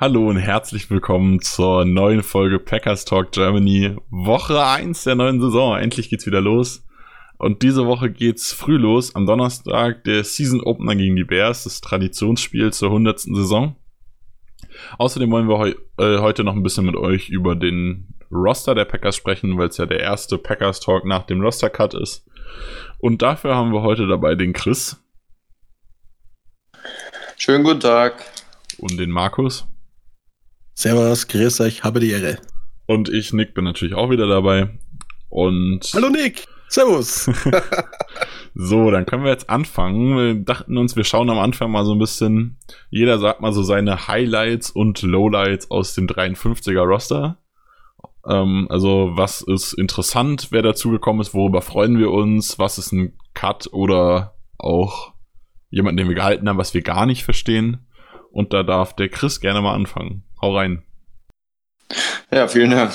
Hallo und herzlich willkommen zur neuen Folge Packers Talk Germany. Woche 1 der neuen Saison. Endlich geht's wieder los. Und diese Woche geht's früh los. Am Donnerstag der Season Opener gegen die Bears, das Traditionsspiel zur 100. Saison. Außerdem wollen wir heu äh, heute noch ein bisschen mit euch über den Roster der Packers sprechen, weil es ja der erste Packers Talk nach dem Roster Cut ist. Und dafür haben wir heute dabei den Chris. Schönen guten Tag. Und den Markus. Servus, grüß euch, habe die Ehre. Und ich, Nick, bin natürlich auch wieder dabei. Und. Hallo Nick! Servus! so, dann können wir jetzt anfangen. Wir dachten uns, wir schauen am Anfang mal so ein bisschen. Jeder sagt mal so seine Highlights und Lowlights aus dem 53er Roster. Ähm, also, was ist interessant, wer dazugekommen ist, worüber freuen wir uns, was ist ein Cut oder auch jemand, den wir gehalten haben, was wir gar nicht verstehen. Und da darf der Chris gerne mal anfangen. Hau rein. Ja, vielen Dank.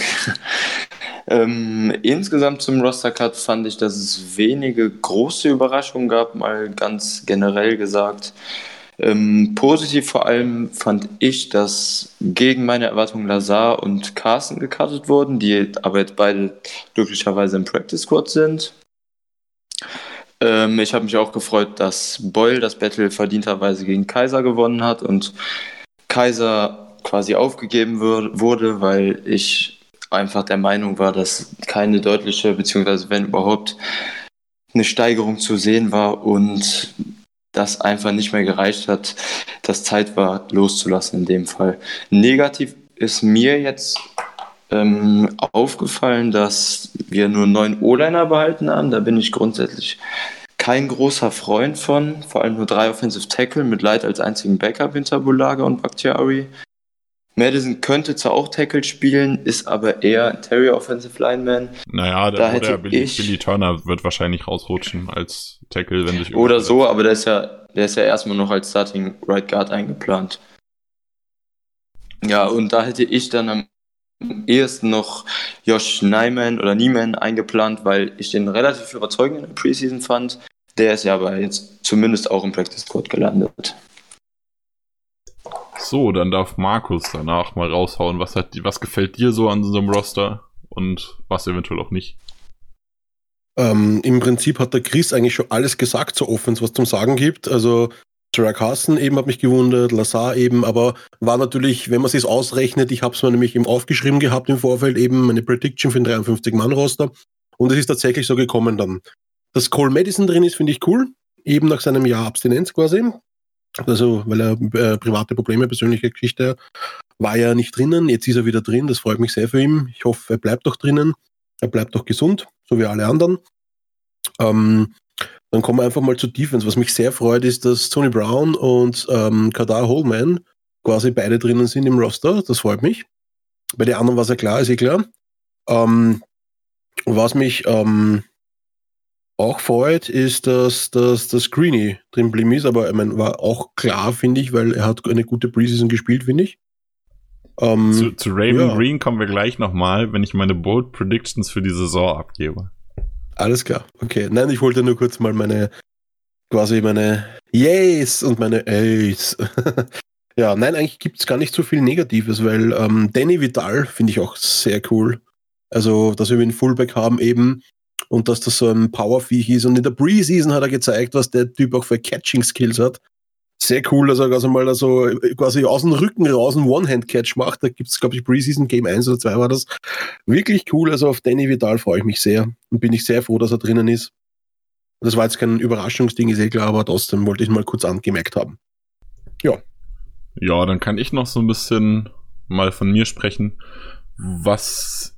Ähm, insgesamt zum Roster Cut fand ich, dass es wenige große Überraschungen gab, mal ganz generell gesagt. Ähm, positiv vor allem fand ich, dass gegen meine Erwartungen Lazar und Carsten gecuttet wurden, die aber jetzt beide glücklicherweise im Practice Squad sind. Ähm, ich habe mich auch gefreut, dass Boyle das Battle verdienterweise gegen Kaiser gewonnen hat und Kaiser quasi aufgegeben wurde, weil ich einfach der Meinung war, dass keine deutliche, beziehungsweise wenn überhaupt, eine Steigerung zu sehen war und das einfach nicht mehr gereicht hat, dass Zeit war, loszulassen in dem Fall. Negativ ist mir jetzt ähm, aufgefallen, dass wir nur neun O-Liner behalten haben. Da bin ich grundsätzlich kein großer Freund von. Vor allem nur drei Offensive Tackle mit Light als einzigen Backup hinter Bulaga und Bakhtiari. Madison könnte zwar auch Tackle spielen, ist aber eher Terrier Offensive Lineman. Naja, da oder Billy, ich, Billy Turner wird wahrscheinlich rausrutschen als Tackle, wenn sich Oder so, aber der ist ja, der ist ja erstmal noch als Starting Right Guard eingeplant. Ja, und da hätte ich dann am ehesten noch Josh Nyman oder Nieman eingeplant, weil ich den relativ überzeugend in der Preseason fand. Der ist ja aber jetzt zumindest auch im Practice Code gelandet. So, dann darf Markus danach mal raushauen. Was, hat, was gefällt dir so an unserem Roster und was eventuell auch nicht? Ähm, Im Prinzip hat der Chris eigentlich schon alles gesagt so Offens, was zum Sagen gibt. Also Sarah Carson eben hat mich gewundert, Lazar eben, aber war natürlich, wenn man es ausrechnet, ich habe es mir nämlich eben aufgeschrieben gehabt im Vorfeld, eben meine Prediction für den 53-Mann-Roster und es ist tatsächlich so gekommen dann. Dass Cole Madison drin ist, finde ich cool, eben nach seinem Jahr Abstinenz quasi. Also, weil er äh, private Probleme, persönliche Geschichte war ja nicht drinnen. Jetzt ist er wieder drin. Das freut mich sehr für ihn. Ich hoffe, er bleibt doch drinnen. Er bleibt doch gesund, so wie alle anderen. Ähm, dann kommen wir einfach mal zu Defense. Was mich sehr freut, ist, dass Tony Brown und ähm, Kadar Holman quasi beide drinnen sind im Roster. Das freut mich. Bei den anderen war es ja klar, ist eh klar. Ähm, was mich ähm, auch freut, ist, dass, dass das Greeny drin geblieben ist, aber ich meine, war auch klar, finde ich, weil er hat eine gute Preseason gespielt, finde ich. Ähm, zu, zu Raven ja. Green kommen wir gleich nochmal, wenn ich meine Bold Predictions für die Saison abgebe. Alles klar, okay. Nein, ich wollte nur kurz mal meine, quasi meine Yes und meine Ace. ja, nein, eigentlich gibt es gar nicht so viel Negatives, weil ähm, Danny Vidal finde ich auch sehr cool. Also, dass wir einen Fullback haben eben, und dass das so ein Powerviech ist. Und in der Preseason hat er gezeigt, was der Typ auch für Catching-Skills hat. Sehr cool, dass er also mal so quasi aus dem Rücken raus einen One-Hand-Catch macht. Da gibt es, glaube ich, Preseason Game 1 oder 2 war das. Wirklich cool. Also auf Danny Vidal freue ich mich sehr und bin ich sehr froh, dass er drinnen ist. Das war jetzt kein Überraschungsding, ist eh klar, aber trotzdem wollte ich mal kurz angemerkt haben. Ja. Ja, dann kann ich noch so ein bisschen mal von mir sprechen. Was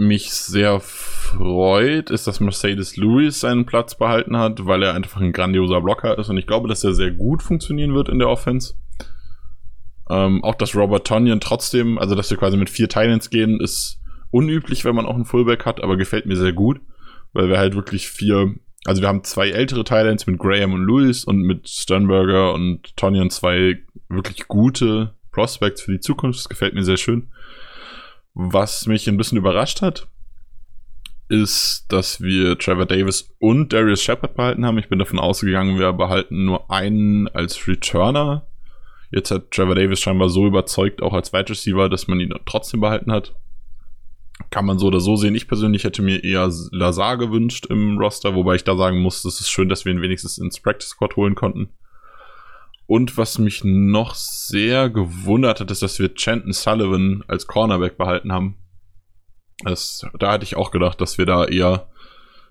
mich sehr freut, ist, dass Mercedes Lewis seinen Platz behalten hat, weil er einfach ein grandioser Blocker ist und ich glaube, dass er sehr gut funktionieren wird in der Offense. Ähm, auch dass Robert Tonyan trotzdem, also dass wir quasi mit vier Titans gehen, ist unüblich, wenn man auch einen Fullback hat, aber gefällt mir sehr gut, weil wir halt wirklich vier, also wir haben zwei ältere Titans mit Graham und Lewis und mit Sternberger und Tonyan zwei wirklich gute Prospects für die Zukunft. Das gefällt mir sehr schön. Was mich ein bisschen überrascht hat, ist, dass wir Trevor Davis und Darius Shepard behalten haben. Ich bin davon ausgegangen, wir behalten nur einen als Returner. Jetzt hat Trevor Davis scheinbar so überzeugt, auch als Wide Receiver, dass man ihn trotzdem behalten hat. Kann man so oder so sehen. Ich persönlich hätte mir eher Lazar gewünscht im Roster, wobei ich da sagen muss, es ist schön, dass wir ihn wenigstens ins Practice Squad holen konnten. Und was mich noch sehr gewundert hat, ist, dass wir Chanton Sullivan als Cornerback behalten haben. Das, da hatte ich auch gedacht, dass wir da eher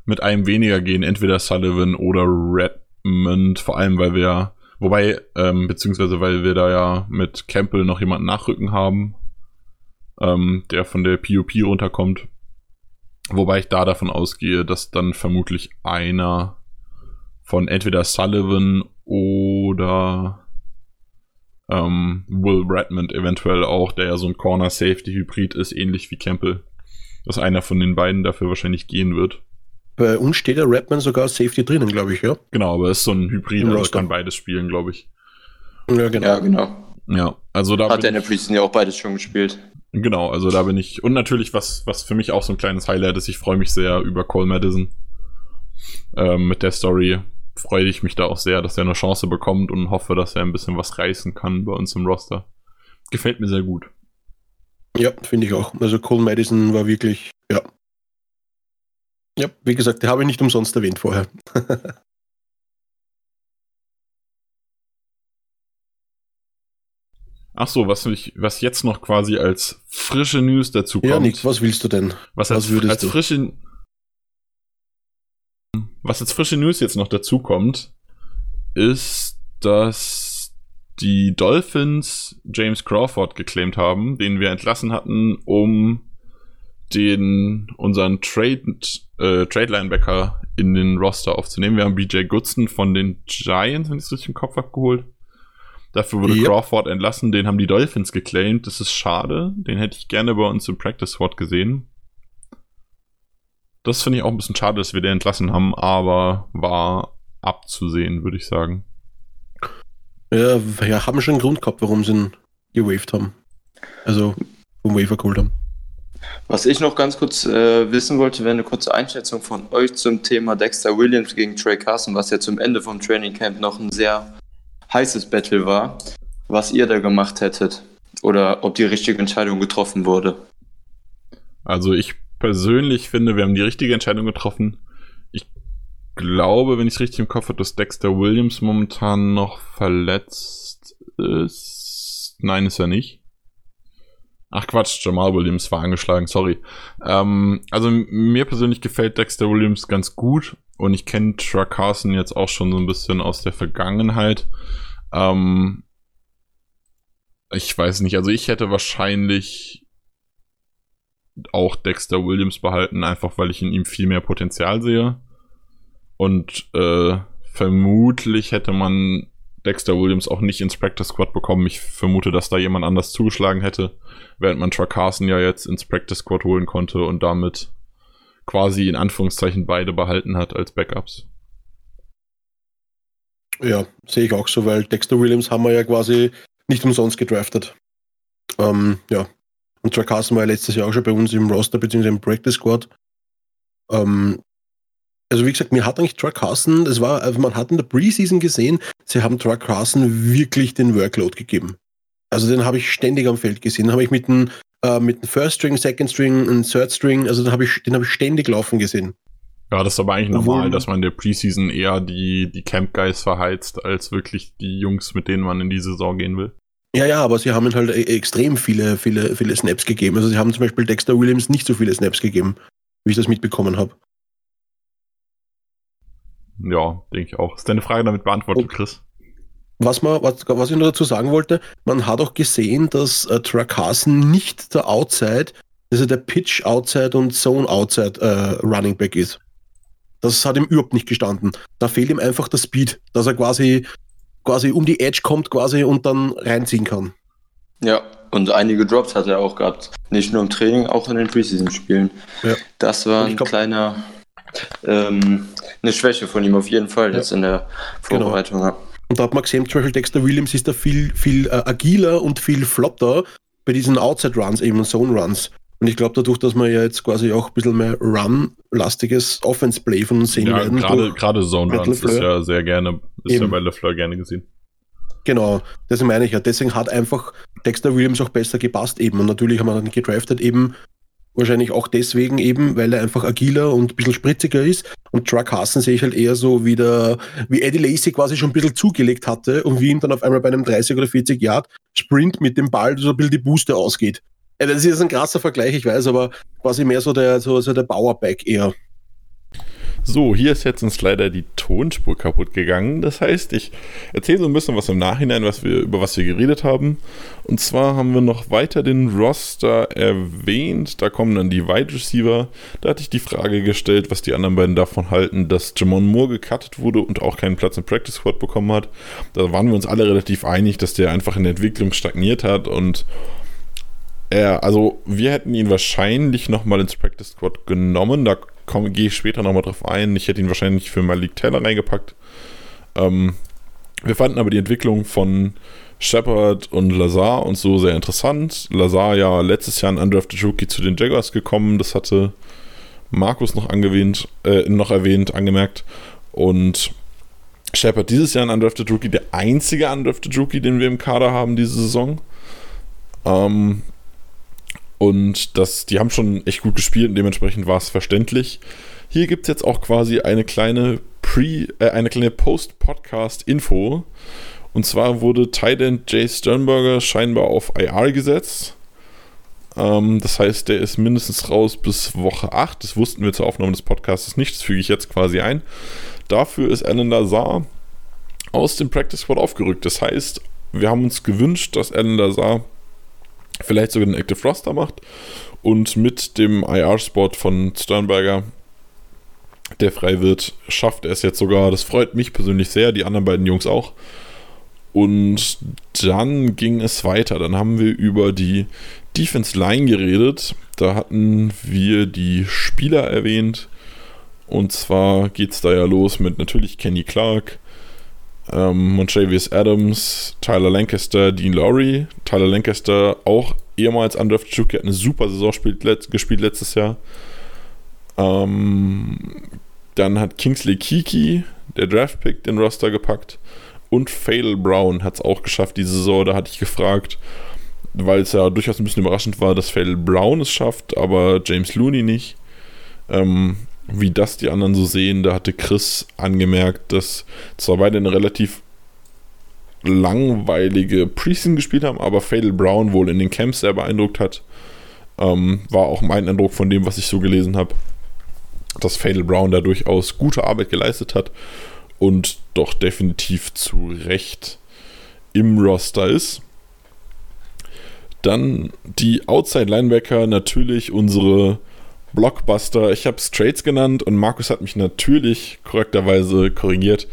mit einem weniger gehen, entweder Sullivan oder Redmond, vor allem weil wir, wobei, ähm, beziehungsweise weil wir da ja mit Campbell noch jemanden nachrücken haben, ähm, der von der POP runterkommt. Wobei ich da davon ausgehe, dass dann vermutlich einer von entweder Sullivan oder ähm, Will Redmond eventuell auch, der ja so ein Corner-Safety-Hybrid ist, ähnlich wie Campbell dass einer von den beiden dafür wahrscheinlich gehen wird. Bei uns steht der Rapman sogar Safety drinnen, glaube ich, ja. Genau, aber es ist so ein Hybrid, also kann beides spielen, glaube ich. Ja, genau. Ja, genau. Ja, also da hat der in der Preseason ja auch beides schon gespielt. Genau, also da bin ich und natürlich was was für mich auch so ein kleines Highlight ist. Ich freue mich sehr über Cole Madison ähm, mit der Story. Freue ich mich da auch sehr, dass er eine Chance bekommt und hoffe, dass er ein bisschen was reißen kann bei uns im Roster. Gefällt mir sehr gut. Ja, finde ich auch. Also Cole Madison war wirklich, ja. Ja, wie gesagt, den habe ich nicht umsonst erwähnt vorher. Ach so, was, ich, was jetzt noch quasi als frische News dazu kommt. Ja, Nick, was willst du denn? Was, als, was würdest als du? frische Was als frische News jetzt noch dazu kommt, ist, dass die Dolphins James Crawford geclaimed haben, den wir entlassen hatten, um den unseren Trade, äh, Trade Linebacker in den Roster aufzunehmen. Wir haben BJ Goodson von den Giants, wenn ich es richtig im Kopf abgeholt. Dafür wurde yep. Crawford entlassen, den haben die Dolphins geclaimed. Das ist schade. Den hätte ich gerne bei uns im Practice Squad gesehen. Das finde ich auch ein bisschen schade, dass wir den entlassen haben, aber war abzusehen, würde ich sagen. Ja, ja, haben schon einen Grund gehabt, warum sie ihn gewaved haben. Also vom Wafer geholt haben. Was ich noch ganz kurz äh, wissen wollte, wäre eine kurze Einschätzung von euch zum Thema Dexter Williams gegen Trey Carson, was ja zum Ende vom Training Camp noch ein sehr heißes Battle war, was ihr da gemacht hättet oder ob die richtige Entscheidung getroffen wurde. Also ich persönlich finde, wir haben die richtige Entscheidung getroffen glaube, wenn ich es richtig im Kopf habe, dass Dexter Williams momentan noch verletzt ist. Nein, ist er nicht. Ach Quatsch, Jamal Williams war angeschlagen, sorry. Ähm, also mir persönlich gefällt Dexter Williams ganz gut und ich kenne Truck Carson jetzt auch schon so ein bisschen aus der Vergangenheit. Ähm, ich weiß nicht, also ich hätte wahrscheinlich auch Dexter Williams behalten, einfach weil ich in ihm viel mehr Potenzial sehe. Und äh, vermutlich hätte man Dexter Williams auch nicht ins Practice Squad bekommen. Ich vermute, dass da jemand anders zugeschlagen hätte, während man Truck Carson ja jetzt ins Practice Squad holen konnte und damit quasi in Anführungszeichen beide behalten hat als Backups. Ja, sehe ich auch so, weil Dexter Williams haben wir ja quasi nicht umsonst gedraftet. Ähm, ja. Und Truck Carson war ja letztes Jahr auch schon bei uns im Roster bzw. im Practice Squad. Ähm, also wie gesagt, mir hat eigentlich Truck Carson, das war, also man hat in der Preseason gesehen, sie haben Truck Carson wirklich den Workload gegeben. Also den habe ich ständig am Feld gesehen. Den habe ich mit dem, äh, mit dem First String, Second String und Third String, also den habe ich, den habe ich ständig laufen gesehen. Ja, das ist aber eigentlich normal, Obwohl, dass man in der Preseason eher die, die Camp Guys verheizt, als wirklich die Jungs, mit denen man in die Saison gehen will. Ja, ja, aber sie haben ihm halt e-, extrem viele, viele, viele Snaps gegeben. Also sie haben zum Beispiel Dexter Williams nicht so viele Snaps gegeben, wie ich das mitbekommen habe. Ja, denke ich auch. Ist deine Frage damit beantwortet, Und Chris? Was, man, was, was ich nur dazu sagen wollte, man hat auch gesehen, dass äh, Carson nicht der Outside, also der Pitch Outside und Zone Outside äh, Running Back ist. Das hat ihm überhaupt nicht gestanden. Da fehlt ihm einfach der Speed, dass er quasi, quasi um die Edge kommt quasi und dann reinziehen kann. Ja, und einige Drops hat er auch gehabt. Nicht nur im Training, auch in den Preseason-Spielen. Ja. Das war ein glaub, kleiner, ähm, eine Schwäche von ihm auf jeden Fall jetzt in der Genau. Vorbereitung. Ja. Und da hat man gesehen, zum Beispiel Dexter Williams ist da viel, viel äh, agiler und viel flotter bei diesen Outside-Runs, eben Zone-Runs. Und ich glaube, dadurch, dass wir ja jetzt quasi auch ein bisschen mehr Run-lastiges Offense-Play von uns sehen Ja, werden. gerade, gerade Zone Runs ist ja sehr gerne, ist ja Eben. bei LeFleur gerne gesehen. Genau, das meine ich ja. Deswegen hat einfach Dexter Williams auch besser gepasst eben. Und natürlich haben wir dann gedraftet eben wahrscheinlich auch deswegen eben, weil er einfach agiler und ein bisschen spritziger ist. Und Truck Hassen sehe ich halt eher so wie der, wie Eddie Lacey quasi schon ein bisschen zugelegt hatte und wie ihm dann auf einmal bei einem 30 oder 40 Yard Sprint mit dem Ball so ein bisschen die Booster ausgeht. Ja, das ist ein krasser Vergleich, ich weiß, aber quasi mehr so der, so, so der Bauerback eher. So, hier ist jetzt uns leider die Tonspur kaputt gegangen. Das heißt, ich erzähle so ein bisschen was im Nachhinein, was wir, über was wir geredet haben. Und zwar haben wir noch weiter den Roster erwähnt. Da kommen dann die Wide Receiver. Da hatte ich die Frage gestellt, was die anderen beiden davon halten, dass Jamon Moore gecuttet wurde und auch keinen Platz im Practice Squad bekommen hat. Da waren wir uns alle relativ einig, dass der einfach in der Entwicklung stagniert hat und er, also wir hätten ihn wahrscheinlich nochmal ins Practice Squad genommen. Da gehe ich später nochmal drauf ein. Ich hätte ihn wahrscheinlich für Malik Taylor reingepackt. Ähm, wir fanden aber die Entwicklung von Shepard und Lazar und so sehr interessant. Lazar ja letztes Jahr ein Undrafted Rookie zu den Jaguars gekommen. Das hatte Markus noch angewähnt, äh, noch erwähnt, angemerkt. Und Shepard dieses Jahr ein Undrafted Rookie, der einzige Undrafted Rookie, den wir im Kader haben diese Saison. Ähm, und das, die haben schon echt gut gespielt und dementsprechend war es verständlich. Hier gibt es jetzt auch quasi eine kleine Pre, äh, eine kleine Post-Podcast-Info. Und zwar wurde Titan Jay Sternberger scheinbar auf IR gesetzt. Ähm, das heißt, der ist mindestens raus bis Woche 8. Das wussten wir zur Aufnahme des Podcasts nicht. Das füge ich jetzt quasi ein. Dafür ist Alan Lazar aus dem Practice Squad aufgerückt. Das heißt, wir haben uns gewünscht, dass Alan Lazar vielleicht sogar den Active Roster macht und mit dem IR-Spot von Sternberger, der frei wird, schafft er es jetzt sogar. Das freut mich persönlich sehr, die anderen beiden Jungs auch. Und dann ging es weiter. Dann haben wir über die Defense Line geredet. Da hatten wir die Spieler erwähnt. Und zwar geht es da ja los mit natürlich Kenny Clark, ähm, Montravius Adams, Tyler Lancaster, Dean Lowry. Tyler Lancaster auch ehemals Undrafted Rookie, hat eine super Saison spielt, let, gespielt letztes Jahr. Ähm, dann hat Kingsley Kiki, der Draftpick, den Roster gepackt. Und Fatal Brown hat es auch geschafft diese Saison. Da hatte ich gefragt, weil es ja durchaus ein bisschen überraschend war, dass Fatal Brown es schafft, aber James Looney nicht. Ähm, wie das die anderen so sehen, da hatte Chris angemerkt, dass zwar beide eine relativ langweilige Preseason gespielt haben, aber Fatal Brown wohl in den Camps sehr beeindruckt hat. Ähm, war auch mein Eindruck von dem, was ich so gelesen habe, dass Fatal Brown da durchaus gute Arbeit geleistet hat und doch definitiv zu Recht im Roster ist. Dann die Outside Linebacker, natürlich unsere Blockbuster. Ich habe es Trades genannt und Markus hat mich natürlich korrekterweise korrigiert.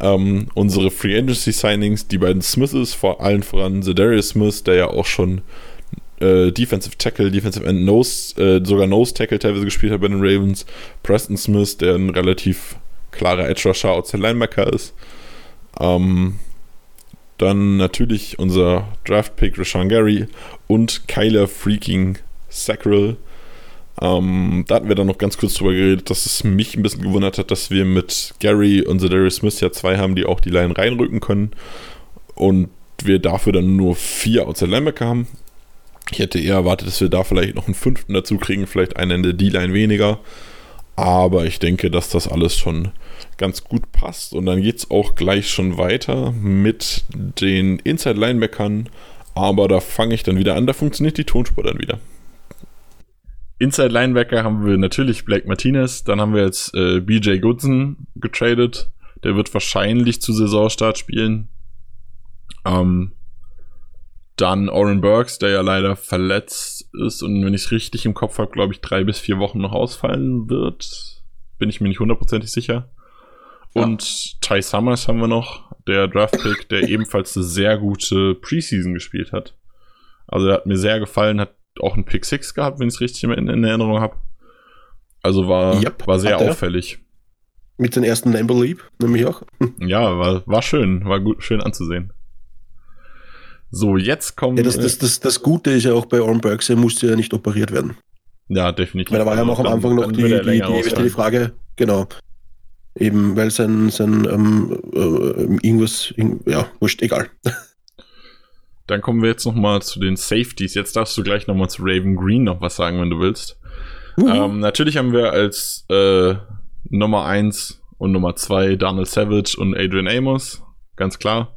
Ähm, unsere Free Agency Signings, die beiden Smiths, vor allen voran Zedarius Smith, der ja auch schon äh, Defensive Tackle, Defensive End, Nose, äh, sogar Nose Tackle teilweise gespielt hat bei den Ravens. Preston Smith, der ein relativ klarer Edge Rusher, Outside Linebacker ist. Ähm, dann natürlich unser Draft Pick Rashawn Gary und Kyler Freaking Sackrell. Ähm, da hatten wir dann noch ganz kurz drüber geredet, dass es mich ein bisschen gewundert hat, dass wir mit Gary und Zedarius Smith ja zwei haben, die auch die Line reinrücken können. Und wir dafür dann nur vier Outside Linebacker haben. Ich hätte eher erwartet, dass wir da vielleicht noch einen fünften dazu kriegen, vielleicht einen in der D-Line weniger. Aber ich denke, dass das alles schon ganz gut passt. Und dann geht es auch gleich schon weiter mit den Inside Linebackern. Aber da fange ich dann wieder an, da funktioniert die Tonspur dann wieder. Inside Linebacker haben wir natürlich Blake Martinez, dann haben wir jetzt äh, BJ Goodson getradet. Der wird wahrscheinlich zu Saisonstart spielen. Ähm, dann Oren Burks, der ja leider verletzt ist und wenn ich es richtig im Kopf habe, glaube ich, drei bis vier Wochen noch ausfallen wird. Bin ich mir nicht hundertprozentig sicher. Und Ty Summers haben wir noch, der Draftpick, der ebenfalls eine sehr gute Preseason gespielt hat. Also er hat mir sehr gefallen, hat auch einen Pick 6 gehabt, wenn ich es richtig in, in Erinnerung habe. Also war, Yep, war sehr auffällig. Mit den ersten Number Leap, nämlich auch. Ja, war, war schön, war gut, schön anzusehen. So, jetzt kommen. Ja, das, das, das, das Gute ist ja auch bei Oren Burks, er musste ja nicht operiert werden. ja, definitiv. Weil da war ja noch am Anfang noch die, die, die, die, Frage, genau. Eben, weil sein, sein ähm, äh, irgendwas, irgend- ja, wurscht, egal. Dann kommen wir jetzt noch mal zu den Safeties. Jetzt darfst du gleich noch mal zu Raven Green noch was sagen, wenn du willst. Ähm, natürlich haben wir als äh, Nummer 1 und Nummer 2 Donald Savage und Adrian Amos, ganz klar.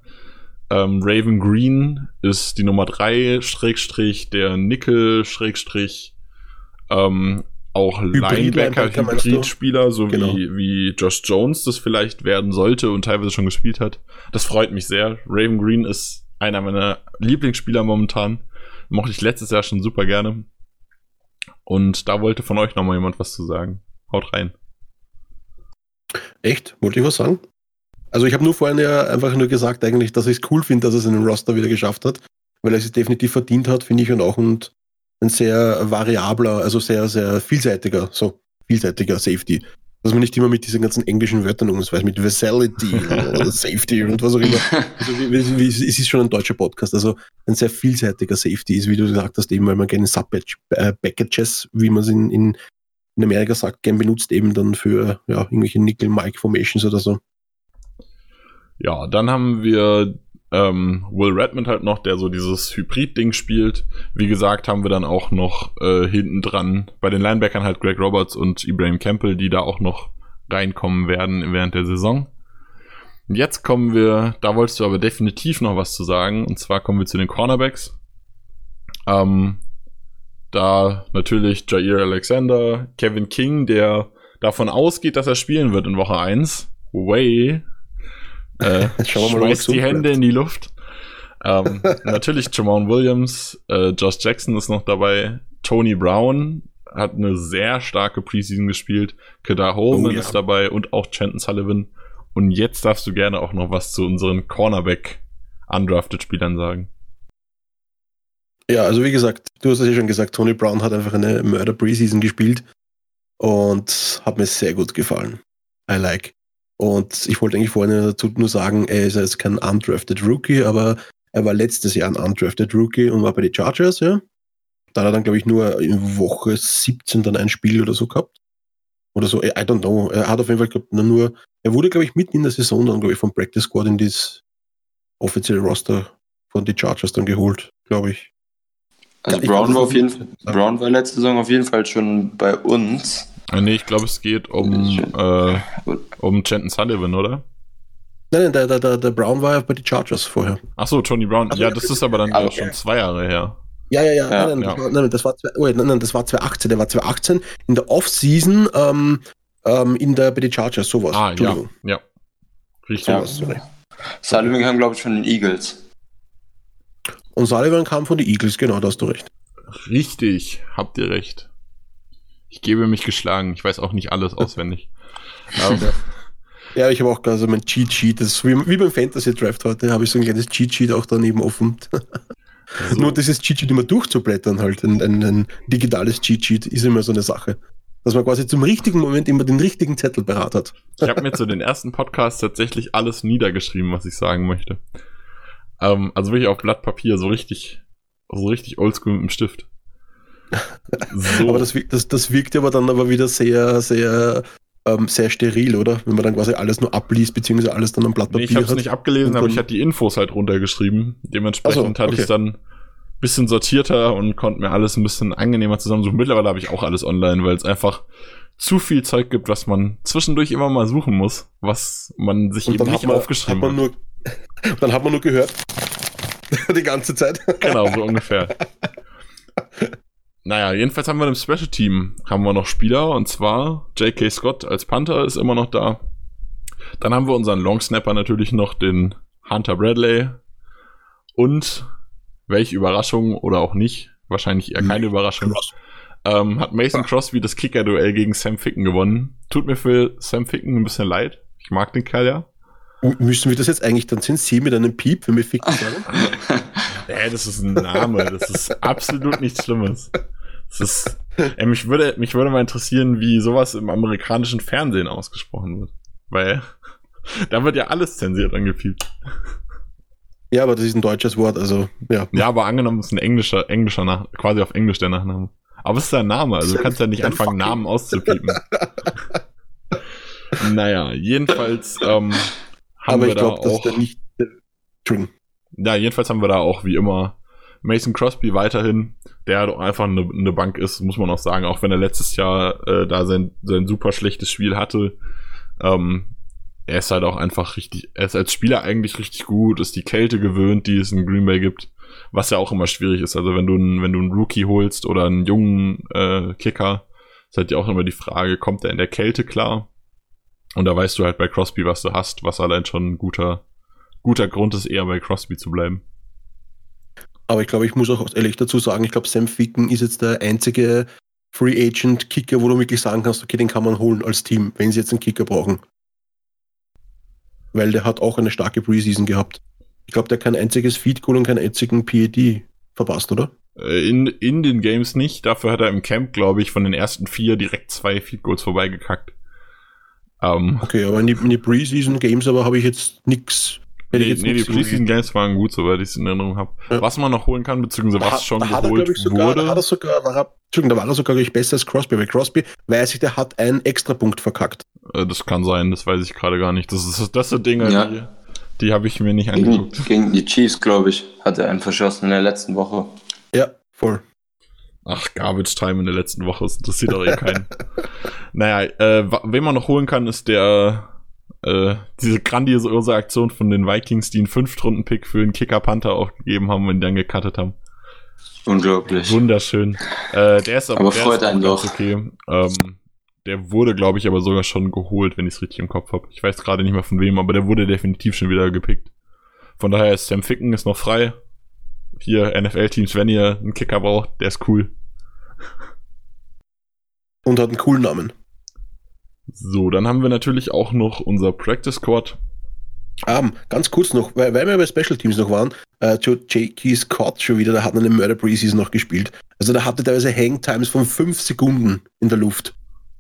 Ähm, Raven Green ist die Nummer 3, Schrägstrich, der Nickel, Schrägstrich, ähm, auch Linebacker? Hybrid-Spieler, so Genau. wie, wie Josh Jones das vielleicht werden sollte und teilweise schon gespielt hat. Das freut mich sehr. Raven Green ist einer meiner Lieblingsspieler momentan. Mochte ich letztes Jahr schon super gerne. Und da wollte von euch nochmal jemand was zu sagen. Haut rein. Echt? Wollte ich was sagen? Also ich habe nur vorhin ja einfach nur gesagt eigentlich, dass ich es cool finde, dass er seinen Roster wieder geschafft hat, weil er es definitiv verdient hat, finde ich, und auch ein, ein sehr variabler, also sehr, sehr vielseitiger, so vielseitiger Safety. Dass man nicht immer mit diesen ganzen englischen Wörtern um uns weiß, mit Versality oder Safety und was auch immer. Also wie, wie, wie, es ist schon ein deutscher Podcast, also ein sehr vielseitiger Safety ist, wie du gesagt hast, eben weil man gerne Sub-Packages, wie man es in, in, in Amerika sagt, gern benutzt, eben dann für ja, irgendwelche Nickel-Mike-Formations oder so. Ja, dann haben wir ähm, Will Redmond halt noch, der so dieses Hybrid-Ding spielt. Wie gesagt, haben wir dann auch noch äh, hinten dran bei den Linebackern halt Greg Roberts und Ibrahim Campbell, die da auch noch reinkommen werden während der Saison. Und Jetzt kommen wir, da wolltest du aber definitiv noch was zu sagen, und zwar kommen wir zu den Cornerbacks. Ähm, da natürlich Jair Alexander, Kevin King, der davon ausgeht, dass er spielen wird in Woche 1. Way. Äh, Schauen wir mal, schmeißt die Hände bleibt. in die Luft. Ähm, natürlich Jamon Williams, äh, Josh Jackson ist noch dabei, Tony Brown hat eine sehr starke Preseason gespielt, Kedar Holman Oh ja. ist dabei und auch Chanton Sullivan. Und jetzt darfst du gerne auch noch was zu unseren Cornerback undrafted Spielern sagen. Ja, also wie gesagt, du hast es ja schon gesagt, Tony Brown hat einfach eine Murder Preseason gespielt und hat mir sehr gut gefallen. I like. Und ich wollte eigentlich vorhin dazu nur sagen, er ist jetzt kein undrafted Rookie, aber er war letztes Jahr ein undrafted Rookie und war bei den Chargers, ja. Da hat er dann, glaube ich, nur in Woche 17 dann ein Spiel oder so gehabt. Oder so, I don't know. Er hat auf jeden Fall glaub, nur, er wurde, glaube ich, mitten in der Saison dann, glaube ich, vom Practice Squad in das offizielle Roster von den Chargers dann geholt, glaube ich. Also Brown war auf jeden Fall, Brown war letzte Saison auf jeden Fall schon bei uns. Äh, nee, ich glaube, es geht um, äh, um Chanton Sullivan, oder? Nein, nein, der, der, der, Brown war ja bei den Chargers vorher. Ach so, Tony Brown. Ach so, ja, das ist aber dann Ah, ja okay. schon zwei Jahre her. Ja, ja, ja. Ja, nein, nein, ja. Das war, nein, das war, zwei- oh, nein, nein, das war 2018. Der war 2018 in der Offseason ähm, ähm, in der, bei den Chargers, sowas. Ah, ja, ja. Richtig. Ja. Sowas. Sullivan kam, glaube ich, von den Eagles. Und Sullivan kam von den Eagles, genau, da hast du recht. Richtig, habt ihr recht. Ich gebe mich geschlagen. Ich weiß auch nicht alles auswendig. ähm, Ja, ich habe auch also mein Cheat Sheet, das ist wie, wie beim Fantasy Draft heute, habe ich so ein kleines Cheat Sheet auch daneben offen. so, Nur dieses Cheat Sheet immer durchzublättern, halt, ein, ein, ein digitales Cheat Sheet ist immer so eine Sache. Dass man quasi zum richtigen Moment immer den richtigen Zettel parat hat. ich habe mir zu den ersten Podcasts tatsächlich alles niedergeschrieben, was ich sagen möchte. Ähm, also wirklich auf Blatt Papier, so richtig, so richtig oldschool mit dem Stift. So. Aber das, wirkt- das, das wirkt aber dann aber wieder sehr, sehr, ähm, sehr steril, oder? Wenn man dann quasi alles nur abliest, beziehungsweise alles dann am Blatt Nee, Papier ich habe es hat. nicht abgelesen, aber ich hatte die Infos halt runtergeschrieben. Dementsprechend so, hatte ich okay. dann ein bisschen sortierter und konnte mir alles ein bisschen angenehmer zusammensuchen. Mittlerweile habe ich auch alles online, weil es einfach zu viel Zeug gibt, was man zwischendurch immer mal suchen muss, was man sich Und eben nicht man, aufgeschrieben hat hat. man nur, dann hat man nur gehört. die ganze Zeit. Genau, so ungefähr. Naja, jedenfalls haben wir im Special Team haben wir noch Spieler und zwar J.K. Scott als Panther ist immer noch da. Dann haben wir unseren Long Snapper natürlich noch, den Hunter Bradley. Und welche Überraschung oder auch nicht, wahrscheinlich eher keine Überraschung, ähm, hat Mason Crosby das Kicker-Duell gegen Sam Ficken gewonnen. Tut mir für Sam Ficken ein bisschen leid. Ich mag den Kerl ja. Müssen wir das jetzt eigentlich dann zensieren mit einem Piep, wenn wir ficken sagen? Ey, das ist ein Name. Das ist absolut nichts Schlimmes. Das ist, ey, mich würde, mich würde mal interessieren, wie sowas im amerikanischen Fernsehen ausgesprochen wird. Weil da wird ja alles zensiert angepiept. Ja, aber das ist ein deutsches Wort, also ja. Ja, aber angenommen ist ein englischer, englischer Nach quasi auf Englisch der Nachname. Aber es ist ein Name, also du kannst ja nicht anfangen, Namen auszupiepen. naja, jedenfalls ähm, haben aber wir ich glaube, da dass auch. der nicht. äh, Entschuldigung. Ja, jedenfalls haben wir da auch wie immer Mason Crosby weiterhin, der doch einfach eine, eine Bank ist, muss man auch sagen, auch wenn er letztes Jahr äh, da sein, sein super schlechtes Spiel hatte. Ähm, er ist halt auch einfach richtig, er ist als Spieler eigentlich richtig gut, ist die Kälte gewöhnt, die es in Green Bay gibt, was ja auch immer schwierig ist. Also wenn du, einen- wenn du einen Rookie holst oder einen jungen äh, Kicker, ist halt ja auch immer die Frage, kommt er in der Kälte klar? Und da weißt du halt bei Crosby, was du hast, was allein schon ein guter, guter Grund ist, eher bei Crosby zu bleiben. Aber ich glaube, ich muss auch ehrlich dazu sagen, ich glaube, Sam Ficken ist jetzt der einzige Free Agent Kicker, wo du wirklich sagen kannst, okay, den kann man holen als Team, wenn sie jetzt einen Kicker brauchen. Weil der hat auch eine starke Preseason gehabt. Ich glaube, der hat kein einziges Feed Goal und keinen einzigen PED verpasst, oder? Äh, In, in den Games nicht. Dafür hat er im Camp, glaube ich, von den ersten vier direkt zwei Field Goals vorbeigekackt. Ähm, Okay, aber in die, in die Preseason Games aber habe ich jetzt nix. Nee, nee, die Preseason Games waren gut, soweit ich es in Erinnerung habe. Ja. Was man noch holen kann, beziehungsweise was hat- schon da hat er, geholt glaub ich, sogar, Da hat er wurde. sogar, war er, Entschuldigung, da war er sogar ich, besser als Crosby, weil Crosby weiß ich, der hat einen Extrapunkt verkackt. Äh, das kann sein, das weiß ich gerade gar nicht. Das, ist, das sind Dinge, Ja. die, die habe ich mir nicht Gegen, angeguckt. gegen die Chiefs, glaube ich, hat er einen verschossen in der letzten Woche. Ja, voll. Ach, Garbage Time in der letzten Woche, das interessiert doch eh keinen. naja, äh, wen man noch holen kann, ist der äh, diese grandiose Aktion von den Vikings, die einen Fünftrunden-Pick für einen Kicker-Panther aufgegeben haben und ihn dann gecuttet haben. Unglaublich. Wunderschön. Äh, der ist Aber der freut ist einen doch. okay. Ähm, der wurde, glaube ich, aber sogar schon geholt, wenn ich es richtig im Kopf habe. Ich weiß gerade nicht mehr von wem, aber der wurde definitiv schon wieder gepickt. Von daher ist Sam Ficken ist noch frei. Hier NFL-Teams, wenn ihr einen Kicker braucht, der ist cool. Und hat einen coolen Namen. So, dann haben wir natürlich auch noch unser Practice Squad. Ähm, ganz kurz noch, weil, weil wir bei Special Teams noch waren, äh, Joe Jakey Scott schon wieder, der hat eine Murder Preseason noch gespielt. Also der hatte teilweise Hangtimes von fünf Sekunden in der Luft.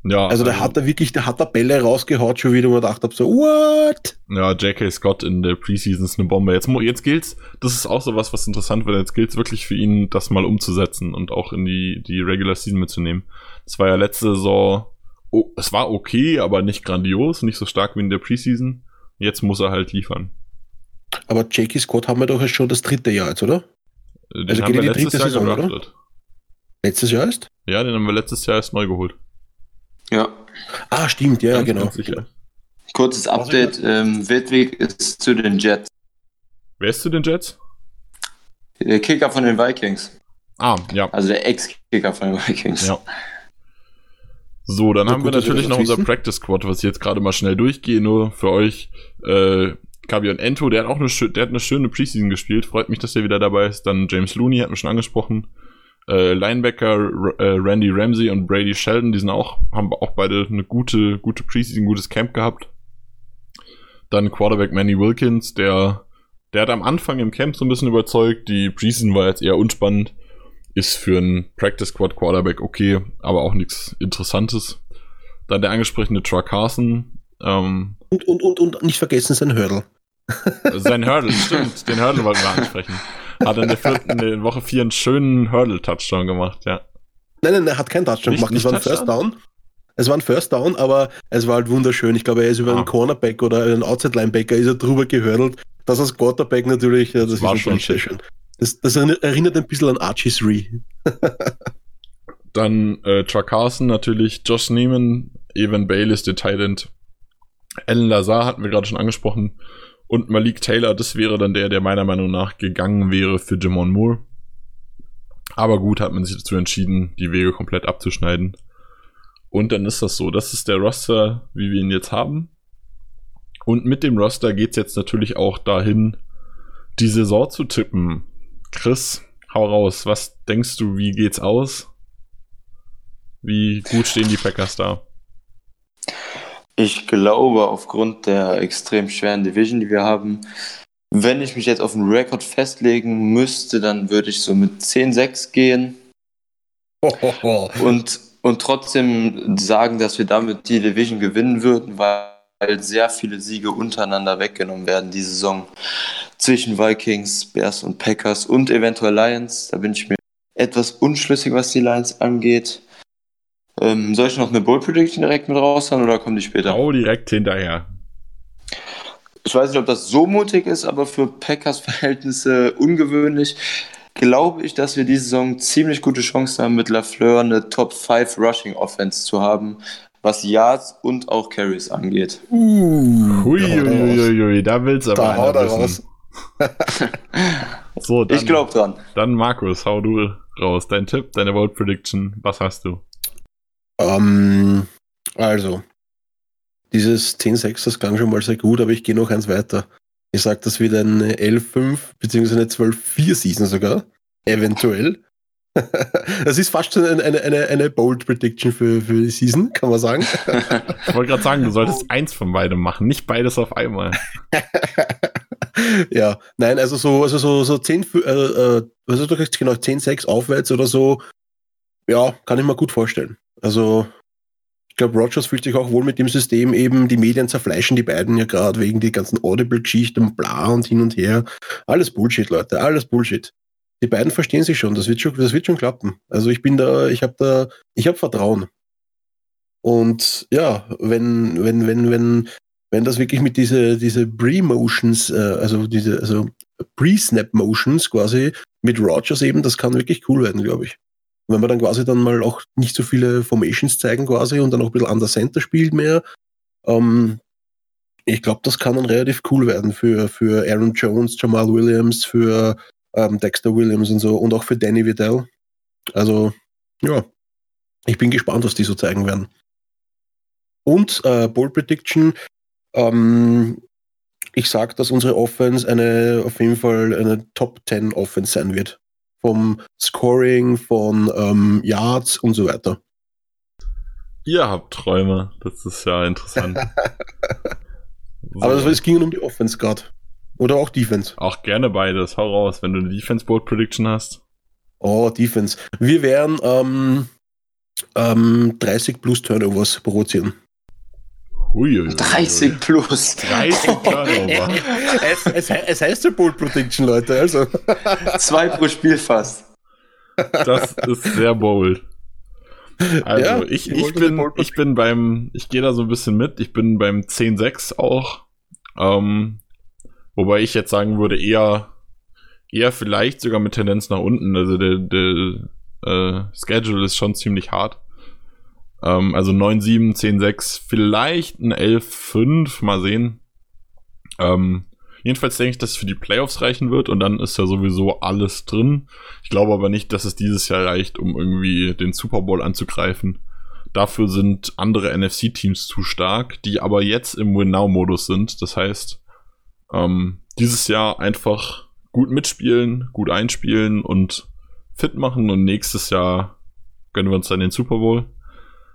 Ja, Also der hat da wirklich, der hat da Bälle rausgehaut schon wieder, wo man gedacht habe, so, what? Ja, J.K. Scott in der Preseason ist eine Bombe. Jetzt, jetzt gilt's, das ist auch so was, was interessant wird. Jetzt gilt's wirklich für ihn, das mal umzusetzen und auch in die, die Regular Season mitzunehmen. Das war ja letzte Saison, oh, es war okay, aber nicht grandios, nicht so stark wie in der Preseason. Jetzt muss er halt liefern. Aber Jakey Scott haben wir doch jetzt schon das dritte Jahr jetzt, oder? Den Also haben geht wir letztes dritte Jahr Saison, oder? gedraftet. Letztes Jahr ist? Ja, den haben wir letztes Jahr erst neu geholt. Ja. Ah, stimmt, ja, Ganz, genau. ganz sicher. Kurzes Update. Ähm, Wildweg ist zu den Jets. Wer ist zu den Jets? Der Kicker von den Vikings. Ah, ja. Also der Ex-Kicker von den Vikings. Ja. So, dann haben wir natürlich noch unser. Practice Squad, was ich jetzt gerade mal schnell durchgehe, nur für euch. Äh, Kabion Ento, der hat auch eine, der hat eine schöne Preseason gespielt. Freut mich, dass er wieder dabei ist. Dann James Looney, hatten wir schon angesprochen. Äh, Linebacker äh, Randy Ramsey und Brady Sheldon, die sind auch, haben auch beide eine gute, gute Preseason, gutes Camp gehabt. Dann Quarterback Manny Wilkins, der, der hat am Anfang im Camp so ein bisschen überzeugt. Die Preseason war jetzt eher unspannend. Ist für einen Practice Squad Quarterback okay, aber auch nichts Interessantes. Dann der angesprochene Troy Carson. Ähm, Und, und, und, und nicht vergessen sein Hurdle. sein Hurdle, stimmt, den Hurdle wollten wir ansprechen. Hat in der vierten, in der Woche vier einen schönen Hurdle-Touchdown gemacht, ja. Nein, nein, er hat keinen Touchdown Nicht- gemacht. Es nicht war ein First? Down. Es war ein First Down, aber es war halt wunderschön. Ich glaube, er ist über Ah. einen Cornerback oder einen Outside-Linebacker ist er drüber gehördelt. Das als Quarterback natürlich, ja, das, war ist schon sehr schön. Das, das erinnert- ein bisschen an Archie 3. Dann äh, Troy Carson natürlich, Josh Neiman, Evan Bayliss, der Thailand. Alan Lazar hatten wir gerade schon angesprochen. Und Malik Taylor, das wäre dann der, der meiner Meinung nach gegangen wäre für Jamon Moore. Aber gut, hat man sich dazu entschieden, die Wege komplett abzuschneiden. Und dann ist das so. Das ist der Roster, wie wir ihn jetzt haben. Und mit dem Roster geht's jetzt natürlich auch dahin, die Saison zu tippen. Chris, hau raus. Was denkst du, wie geht's aus? Wie gut stehen die Packers da? Ich glaube, aufgrund der extrem schweren Division, die wir haben, wenn ich mich jetzt auf einen Rekord festlegen müsste, dann würde ich so mit 10-6 gehen und, und trotzdem sagen, dass wir damit die Division gewinnen würden, weil sehr viele Siege untereinander weggenommen werden die Saison zwischen Vikings, Bears und Packers und eventuell Lions. Da bin ich mir etwas unschlüssig, was die Lions angeht. Ähm, soll ich noch eine Bull Prediction direkt mit raushauen oder kommen die später? Oh, direkt hinterher. Ich weiß nicht, ob das so mutig ist, aber für Packers Verhältnisse ungewöhnlich. Glaube ich, dass wir diese Saison ziemlich gute Chancen haben, mit Lafleur eine Top 5 Rushing Offense zu haben, was Yards und auch Carries angeht. Uh, Huiuiuiui, da willst du aber Da haut er raus. so, dann, ich glaube dran. Dann Markus, hau du raus. Dein Tipp, deine Vote Prediction, was hast du? Ähm, also, dieses 10-6, das klang schon mal sehr gut, aber ich gehe noch eins weiter. Ich sag, das wird eine 11-5 beziehungsweise eine 12-4 Season sogar. Eventuell. Das ist fast schon eine, eine, eine Bold Prediction für, für die Season, kann man sagen. Ich wollte gerade sagen, du solltest eins von beidem machen, nicht beides auf einmal. Ja, nein, also so, also so, so 10, äh, was ist das genau, 10, 6 aufwärts oder so, ja, kann ich mir gut vorstellen. Also, ich glaube, Rogers fühlt sich auch wohl mit dem System eben, die Medien zerfleischen die beiden ja gerade wegen die ganzen Audible-Geschichten und bla und hin und her. Alles Bullshit, Leute, alles Bullshit. Die beiden verstehen sich schon, das wird schon, das wird schon klappen. Also ich bin da, ich habe da, ich habe Vertrauen. Und ja, wenn, wenn, wenn, wenn, wenn das wirklich mit diese, diese Pre-Motions, äh, also diese, also Pre-Snap-Motions quasi mit Rogers eben, das kann wirklich cool werden, glaube ich. Wenn wir dann quasi dann mal auch nicht so viele Formations zeigen quasi und dann auch ein bisschen an der Center spielt mehr, ähm, ich glaube, das kann dann relativ cool werden für, für Aaron Jones, Jamal Williams, für ähm, Dexter Williams und so und auch für Danny Vidal. Also, ja, ich bin gespannt, was die so zeigen werden. Und äh, Bold Prediction, ähm, ich sag, dass unsere Offense eine auf jeden Fall eine Top 10 Offense sein wird. Vom Scoring, von ähm, Yards und so weiter. Ihr habt Träume, das ist ja interessant. so. Aber es ging um die Offense gerade. Oder auch Defense. Auch gerne beides. Hau raus, wenn du eine Defense Board Prediction hast. Oh, Defense. Wir werden ähm, ähm, 30 plus Turnovers provozieren. Hui, 30 plus. 30 Turnover. es, es, es, heißt ja Bold Prediction, Leute. Also. Zwei pro Spiel fast. Das ist sehr bold. Also, ja, ich, ich, bin, ich bin beim, ich gehe da so ein bisschen mit. Ich bin beim 10-6 auch. Ähm, wobei ich jetzt sagen würde, eher, eher vielleicht sogar mit Tendenz nach unten. Also der, der äh, Schedule ist schon ziemlich hart. Ähm, also 9-7, 10-6, vielleicht ein 11-5, mal sehen. Ähm, jedenfalls denke ich, dass es für die Playoffs reichen wird und dann ist ja sowieso alles drin. Ich glaube aber nicht, dass es dieses Jahr reicht, um irgendwie den Super Bowl anzugreifen. Dafür sind andere NFC-Teams zu stark, die aber jetzt im Win-Now-Modus sind. Das heißt, ähm, dieses Jahr einfach gut mitspielen, gut einspielen und fit machen und nächstes Jahr gönnen wir uns dann den Super Bowl.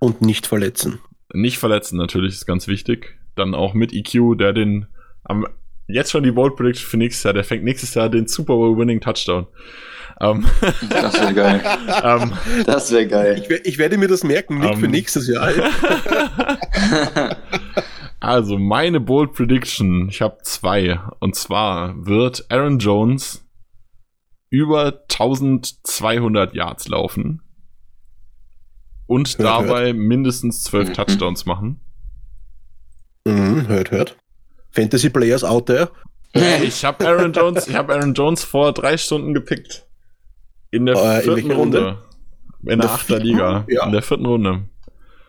Und nicht verletzen. Nicht verletzen, natürlich, ist ganz wichtig. Dann auch mit EQ, der den am, jetzt schon die Bold Prediction für nächstes Jahr, der fängt nächstes Jahr den Super Bowl Winning Touchdown. Um, das wäre geil. Um, das wäre geil. Ich, ich, werde mir das merken, nicht um, für nächstes Jahr. also, meine Bold Prediction, ich habe zwei. Und zwar wird Aaron Jones über 1200 Yards laufen und hört, dabei hört. mindestens zwölf mhm. Touchdowns machen. Mhm, hört, hört. Fantasy Players out there. Ich habe Aaron Jones, ich habe Aaron Jones vor drei Stunden gepickt. In der äh, vierten in Runde. Runde. In, in der, der achter Liga. Ja. In der vierten Runde.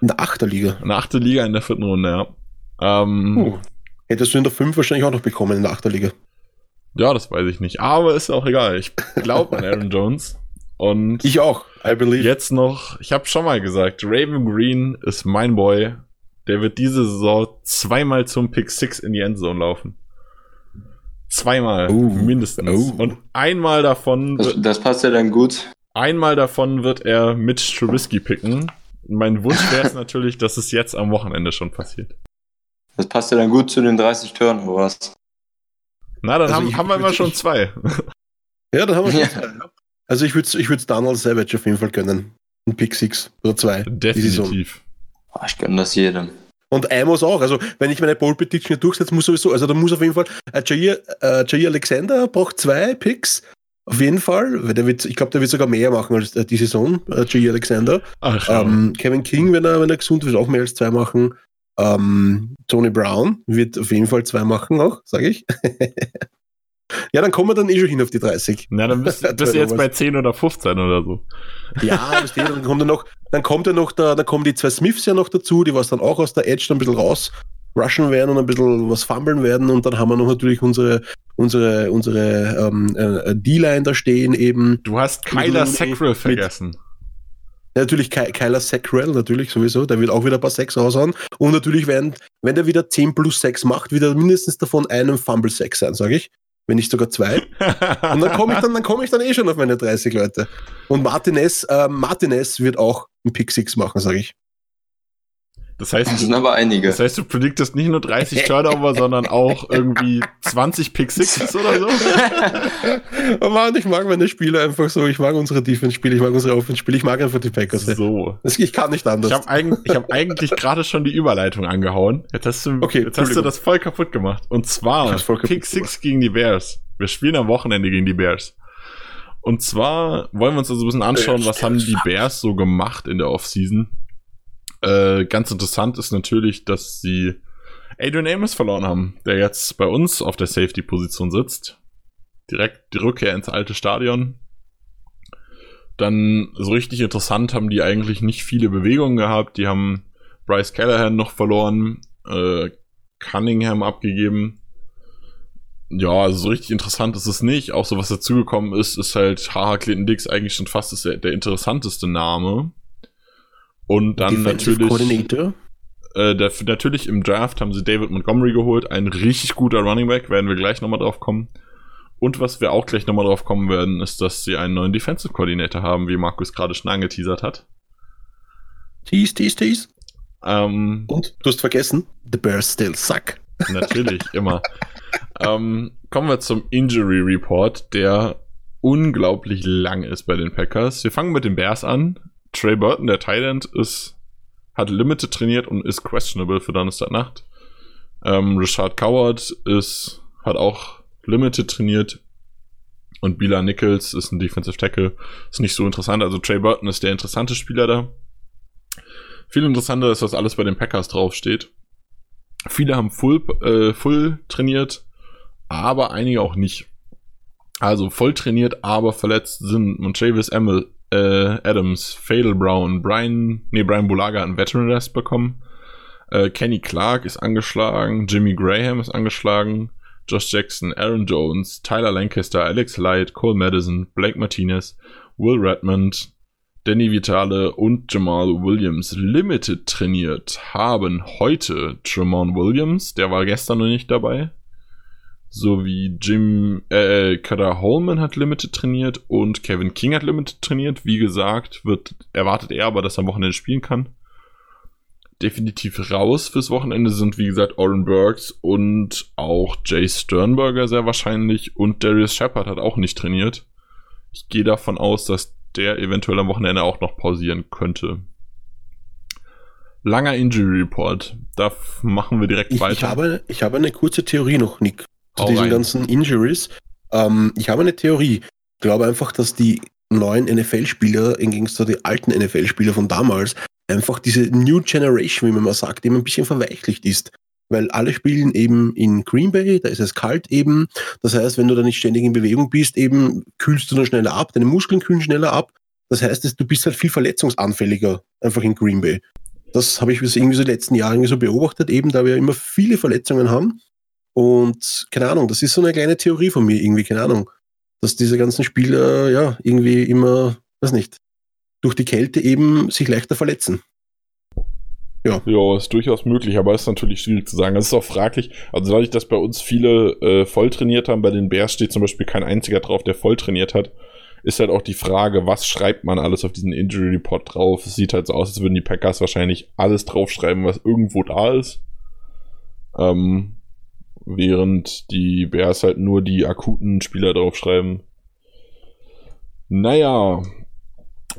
In der achter Liga. In der achter Liga in der vierten Runde, ja. Ähm, uh, hättest du in der fünf wahrscheinlich auch noch bekommen in der achter Liga. Ja, das weiß ich nicht. Aber ist auch egal. Ich glaube an Aaron Jones. Und ich auch, I believe. Jetzt noch, ich habe schon mal gesagt, Raven Green ist mein Boy. Der wird diese Saison zweimal zum Pick 6 in die Endzone laufen. Zweimal, uh, mindestens. Uh. Und einmal davon. Das, das, passt ja dann gut. Einmal davon wird er mit Trubisky picken. Mein Wunsch wäre es natürlich, dass es jetzt am Wochenende schon passiert. Das passt ja dann gut zu den 30 Turnovers. Na, dann Also haben, ich- haben wir immer schon zwei. Ja, dann haben wir schon Ja. zwei. Also ich würde es ich würd's Donald Savage auf jeden Fall gönnen. Ein Pick Six oder zwei. die Saison. Definitiv. Ah, Ich gönne das jedem. Und Amos auch. Also wenn ich meine Pole Prediction hier durchsetze, muss sowieso, also da muss auf jeden Fall äh, Jair, äh, Jair Alexander braucht zwei Picks. Auf jeden Fall. Weil der wird, ich glaube, der wird sogar mehr machen als äh, die Saison, äh, Jair Alexander. Ach. Ähm, Kevin King, wenn er, wenn er gesund wird, auch mehr als zwei machen. Ähm, Tony Brown wird auf jeden Fall zwei machen, auch, sage ich. ja, dann kommen wir dann eh schon hin auf die 30. Na, dann bist, bist du jetzt bei 10 oder 15 oder so. Ja, du, dann kommt ja noch, dann kommt ja noch der, dann kommen die zwei Smiths ja noch dazu, die was dann auch aus der Edge dann ein bisschen raus rushen werden und ein bisschen was fummeln werden und dann haben wir noch natürlich unsere, unsere, unsere ähm, äh, D-Line da stehen eben. Du hast Kyler Sackrell vergessen. Natürlich Ky Kyler Sackrell, natürlich sowieso, der wird auch wieder ein paar Sacks raushauen. Und natürlich, wenn, wenn der wieder 10 plus 6 macht, wird er mindestens davon einen Fumble 6 sein, sage ich. Wenn nicht sogar zwei. Und dann komme ich dann, dann komme ich dann eh schon auf meine 30 Leute. Und Martinez, äh, Martinez wird auch einen Pick 6 machen, sage ich. Das Das heißt, sind aber einige. das heißt, du prediktest nicht nur 30 Turnover, sondern auch irgendwie 20 Pick Sixes oder so? Oh Mann, ich mag meine Spiele einfach so. Ich mag unsere Defense-Spiele, ich mag unsere Offense-Spiele, ich mag einfach die Packers. So. Das, ich kann nicht anders. Ich habe eigentlich, ich hab eigentlich gerade schon die Überleitung angehauen. Jetzt hast du, Okay, jetzt hast du das voll kaputt gemacht. Und zwar Pick Six gegen die Bears. Wir spielen am Wochenende gegen die Bears. Und zwar wollen wir uns also ein bisschen anschauen, was haben die Bears so gemacht in der Offseason. Äh, ganz interessant ist natürlich, dass sie Adrian Amos verloren haben, der jetzt bei uns auf der Safety-Position sitzt. Direkt die Rückkehr ins alte Stadion. Dann so richtig interessant haben die eigentlich nicht viele Bewegungen gehabt. Die haben Bryce Callahan noch verloren, äh, Cunningham abgegeben. Ja, also so richtig interessant ist es nicht. Auch so was dazugekommen ist, ist halt Haha Clinton Dix eigentlich schon fast der interessanteste Name. Und dann Defensive natürlich, Coordinator. äh, der, natürlich im Draft haben sie David Montgomery geholt, ein richtig guter Running Back, werden wir gleich nochmal drauf kommen. Und was wir auch gleich nochmal drauf kommen werden, ist, dass sie einen neuen Defensive Coordinator haben, wie Markus gerade schon angeteasert hat. Tease, tease, tease. Ähm, Und du hast vergessen, the Bears still suck. Natürlich, immer. ähm, kommen wir zum Injury Report, der unglaublich lang ist bei den Packers. Wir fangen mit den Bears an. Trey Burton, der End, ist, hat Limited trainiert und ist questionable für Donnerstagnacht. Ähm, Richard Coward ist, hat auch Limited trainiert. Und Bila Nichols ist ein Defensive Tackle. Ist nicht so interessant. Also Trey Burton ist der interessante Spieler da. Viel interessanter ist, was alles bei den Packers draufsteht. Viele haben Full, äh, Full trainiert, aber einige auch nicht. Also voll trainiert, aber verletzt sind Montravis Emil, äh, Adams, Fadel Brown, Brian, nee, Brian Bulaga einen Veteran Rest bekommen. Äh, Kenny Clark ist angeschlagen, Jimmy Graham ist angeschlagen, Josh Jackson, Aaron Jones, Tyler Lancaster, Alex Light, Cole Madison, Blake Martinez, Will Redmond, Danny Vitale und Jamal Williams Limited trainiert haben heute Tremont Williams, der war gestern noch nicht dabei, sowie Jim äh, Cutter Holman hat Limited trainiert und Kevin King hat Limited trainiert. Wie gesagt, wird erwartet er aber, dass er am Wochenende spielen kann. Definitiv raus fürs Wochenende sind, wie gesagt, Oren Burks und auch Jay Sternberger sehr wahrscheinlich und Darius Shepard hat auch nicht trainiert. Ich gehe davon aus, dass der eventuell am Wochenende auch noch pausieren könnte. Langer Injury Report. Da machen wir direkt Ich, weiter. ich, habe, ich habe eine kurze Theorie noch, Nick, zu Hau diesen rein. ganzen Injuries. Ähm, ich habe eine Theorie. Ich glaube einfach, dass die neuen NFL-Spieler, im Gegensatz zu den alten NFL-Spieler von damals, einfach diese New Generation, wie man mal sagt, eben ein bisschen verweichlicht ist. Weil alle spielen eben in Green Bay, da ist es kalt eben. Das heißt, wenn du da nicht ständig in Bewegung bist, eben kühlst du dann schneller ab, deine Muskeln kühlen schneller ab. Das heißt, du bist halt viel verletzungsanfälliger einfach in Green Bay. Das habe ich irgendwie so die letzten Jahre irgendwie so beobachtet, eben da wir immer viele Verletzungen haben. Und keine Ahnung, das ist so eine kleine Theorie von mir irgendwie, keine Ahnung. Dass diese ganzen Spieler ja irgendwie immer, weiß nicht, durch die Kälte eben sich leichter verletzen. Ja, ist durchaus möglich, aber ist natürlich schwierig zu sagen. Das ist auch fraglich. Also dadurch, dass bei uns viele äh, voll trainiert haben, bei den Bears steht zum Beispiel kein einziger drauf, der voll trainiert hat, ist halt auch die Frage, was schreibt man alles auf diesen Injury Report drauf? Es sieht halt so aus, als würden die Packers wahrscheinlich alles draufschreiben, was irgendwo da ist. Ähm, während die Bears halt nur die akuten Spieler draufschreiben. Naja,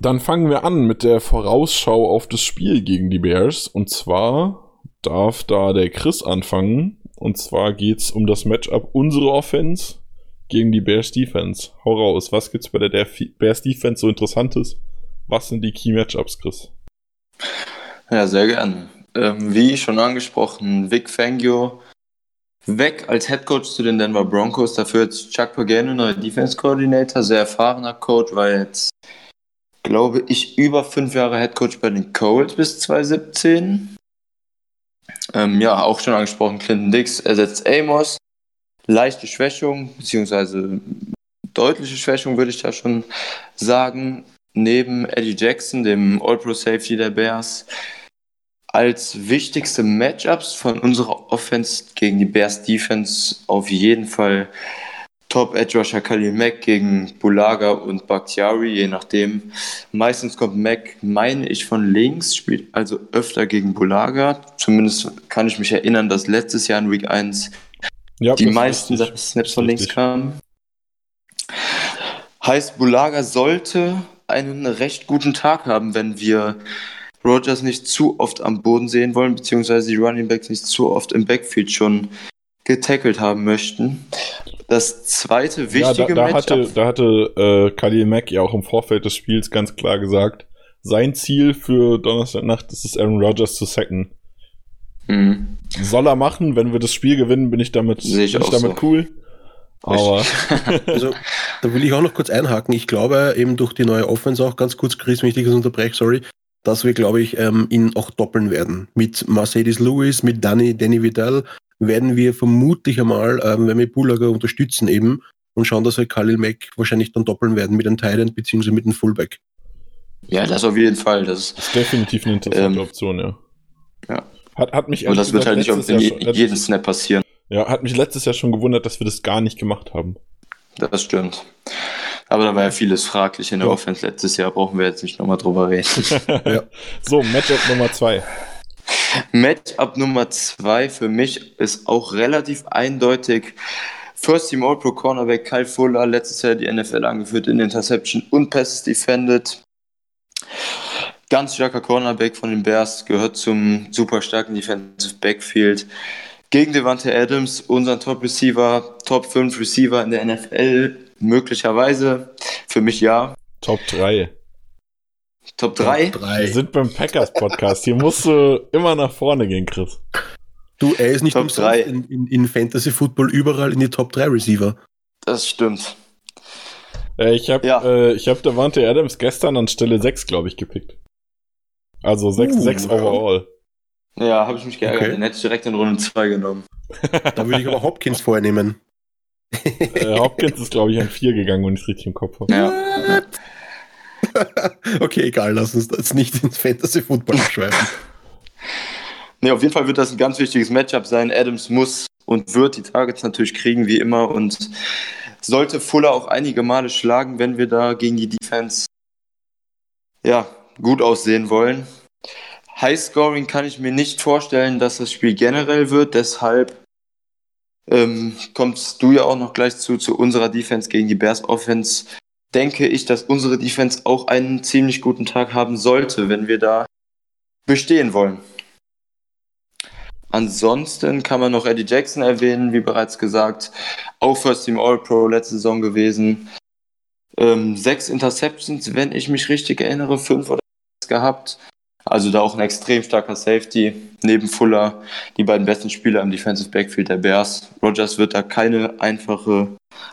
dann fangen wir an mit der Vorausschau auf das Spiel gegen die Bears. Und zwar darf da der Chris anfangen. Und zwar geht's um das Matchup unsere Offense gegen die Bears Defense. Hau raus, was gibt's bei der Bears Defense so Interessantes? Was sind die Key Matchups, Chris? Ja, sehr gerne. Ähm, wie schon angesprochen, Vic Fangio weg als Head Coach zu den Denver Broncos. Dafür jetzt Chuck Pagano, neuer Defense Coordinator, sehr erfahrener Coach, war jetzt, glaube ich, über fünf Jahre Head Coach bei den Colts bis 2017. Ähm, ja, auch schon angesprochen, Clinton Dix ersetzt Amos. Leichte Schwächung, beziehungsweise deutliche Schwächung würde ich da schon sagen. Neben Eddie Jackson, dem All-Pro Safety der Bears, als wichtigste Matchups von unserer Offense gegen die Bears Defense auf jeden Fall Top Edge Rusher Khalil Mack gegen Bulaga und Bakhtiari, je nachdem. Meistens kommt Mack, meine ich, von links, spielt also öfter gegen Bulaga. Zumindest kann ich mich erinnern, dass letztes Jahr in Week 1 ja, die meisten Snaps von links kamen. Heißt, Bulaga sollte einen recht guten Tag haben, wenn wir Rogers nicht zu oft am Boden sehen wollen, beziehungsweise die Running Backs nicht zu oft im Backfield schon getackelt haben möchten. Das zweite wichtige ja, da, da Hatte, da hatte äh, Khalil Mack ja auch im Vorfeld des Spiels ganz klar gesagt, sein Ziel für Donnerstagnacht ist es, Aaron Rodgers zu sacken. Mhm. Soll er machen, wenn wir das Spiel gewinnen, bin ich damit, ich bin ich damit so. cool. Aber also, da will ich auch noch kurz einhaken. Ich glaube, eben durch die neue Offense auch ganz kurz, Chris, wenn ich dich unterbreche, sorry, dass wir, glaube ich, ähm, ihn auch doppeln werden. Mit Mercedes Lewis, mit Danny, Danny Vidal werden wir vermutlich einmal, ähm, wenn wir Bulager unterstützen eben und schauen, dass wir Khalil Mack wahrscheinlich dann doppeln werden mit einem Thailand beziehungsweise mit einem Fullback. Ja, das auf jeden Fall. Das, das ist definitiv eine interessante ähm, Option, ja. Ja. Hat, hat mich Und das wird halt nicht auf jeden Snap passieren. Ja, hat mich letztes Jahr schon gewundert, dass wir das gar nicht gemacht haben. Das stimmt. Aber da war ja vieles fraglich in der ja. Offense letztes Jahr, brauchen wir jetzt nicht nochmal drüber reden. ja. So, Matchup Nummer zwei. Matchup Nummer zwei für mich ist auch relativ eindeutig. First Team All-Pro Cornerback Kyle Fuller, letztes Jahr die NFL angeführt in Interception und Passes defended. Ganz starker Cornerback von den Bears, gehört zum super starken Defensive Backfield. Gegen Devante Adams, unseren Top Receiver, Top 5 Receiver in der NFL, Möglicherweise. Für mich ja. Top 3. Top 3? Wir sind beim Packers Podcast. Hier musst du immer nach vorne gehen, Chris. Du, er ist nicht Top 3. In, in, in, Fantasy Football überall in die Top 3 Receiver. Das stimmt. Äh, ich habe ja. äh, hab Davante Adams gestern an Stelle 6, glaube ich, gepickt. Also 6, uh, 6 overall. Ja, habe ich mich geärgert. Okay. Den hätte ich direkt in Runde 2 genommen. da würde ich aber Hopkins vorher nehmen äh, Hopkins ist, glaube ich, an 4 gegangen, wenn ich es richtig im Kopf habe. Ja. okay, egal, lass uns das nicht ins Fantasy-Football schreiben. Nee, auf jeden Fall wird das ein ganz wichtiges Matchup sein. Adams muss und wird die Targets natürlich kriegen, wie immer. Und sollte Fuller auch einige Male schlagen, wenn wir da gegen die Defense ja, gut aussehen wollen. Highscoring kann ich mir nicht vorstellen, dass das Spiel generell wird. Deshalb ähm, kommst du ja auch noch gleich zu, zu unserer Defense gegen die Bears Offense. Denke ich, dass unsere Defense auch einen ziemlich guten Tag haben sollte, wenn wir da bestehen wollen. Ansonsten kann man noch Eddie Jackson erwähnen, wie bereits gesagt. Auch First Team All-Pro letzte Saison gewesen. Ähm, sechs Interceptions, wenn ich mich richtig erinnere, fünf oder sechs gehabt. Also da auch ein extrem starker Safety neben Fuller, die beiden besten Spieler im Defensive Backfield der Bears. Rogers wird da keine einfache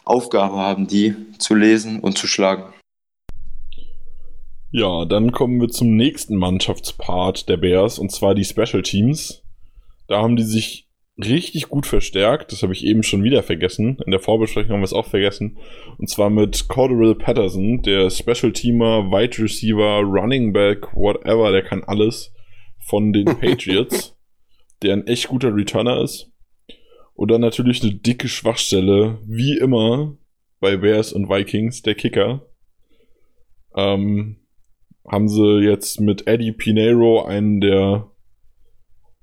Aufgabe haben, die zu lesen und zu schlagen. Ja, dann kommen wir zum nächsten Mannschaftspart der Bears und zwar die Special Teams. Da haben die sich richtig gut verstärkt. Das habe ich eben schon wieder vergessen. In der Vorbesprechung haben wir es auch vergessen. Und zwar mit Cordell Patterson, der Special Teamer, Wide Receiver, Running Back, whatever, der kann alles von den Patriots, der ein echt guter Returner ist. Und dann natürlich eine dicke Schwachstelle, wie immer bei Bears und Vikings, der Kicker. Ähm, haben sie jetzt mit Eddie Pinero einen, der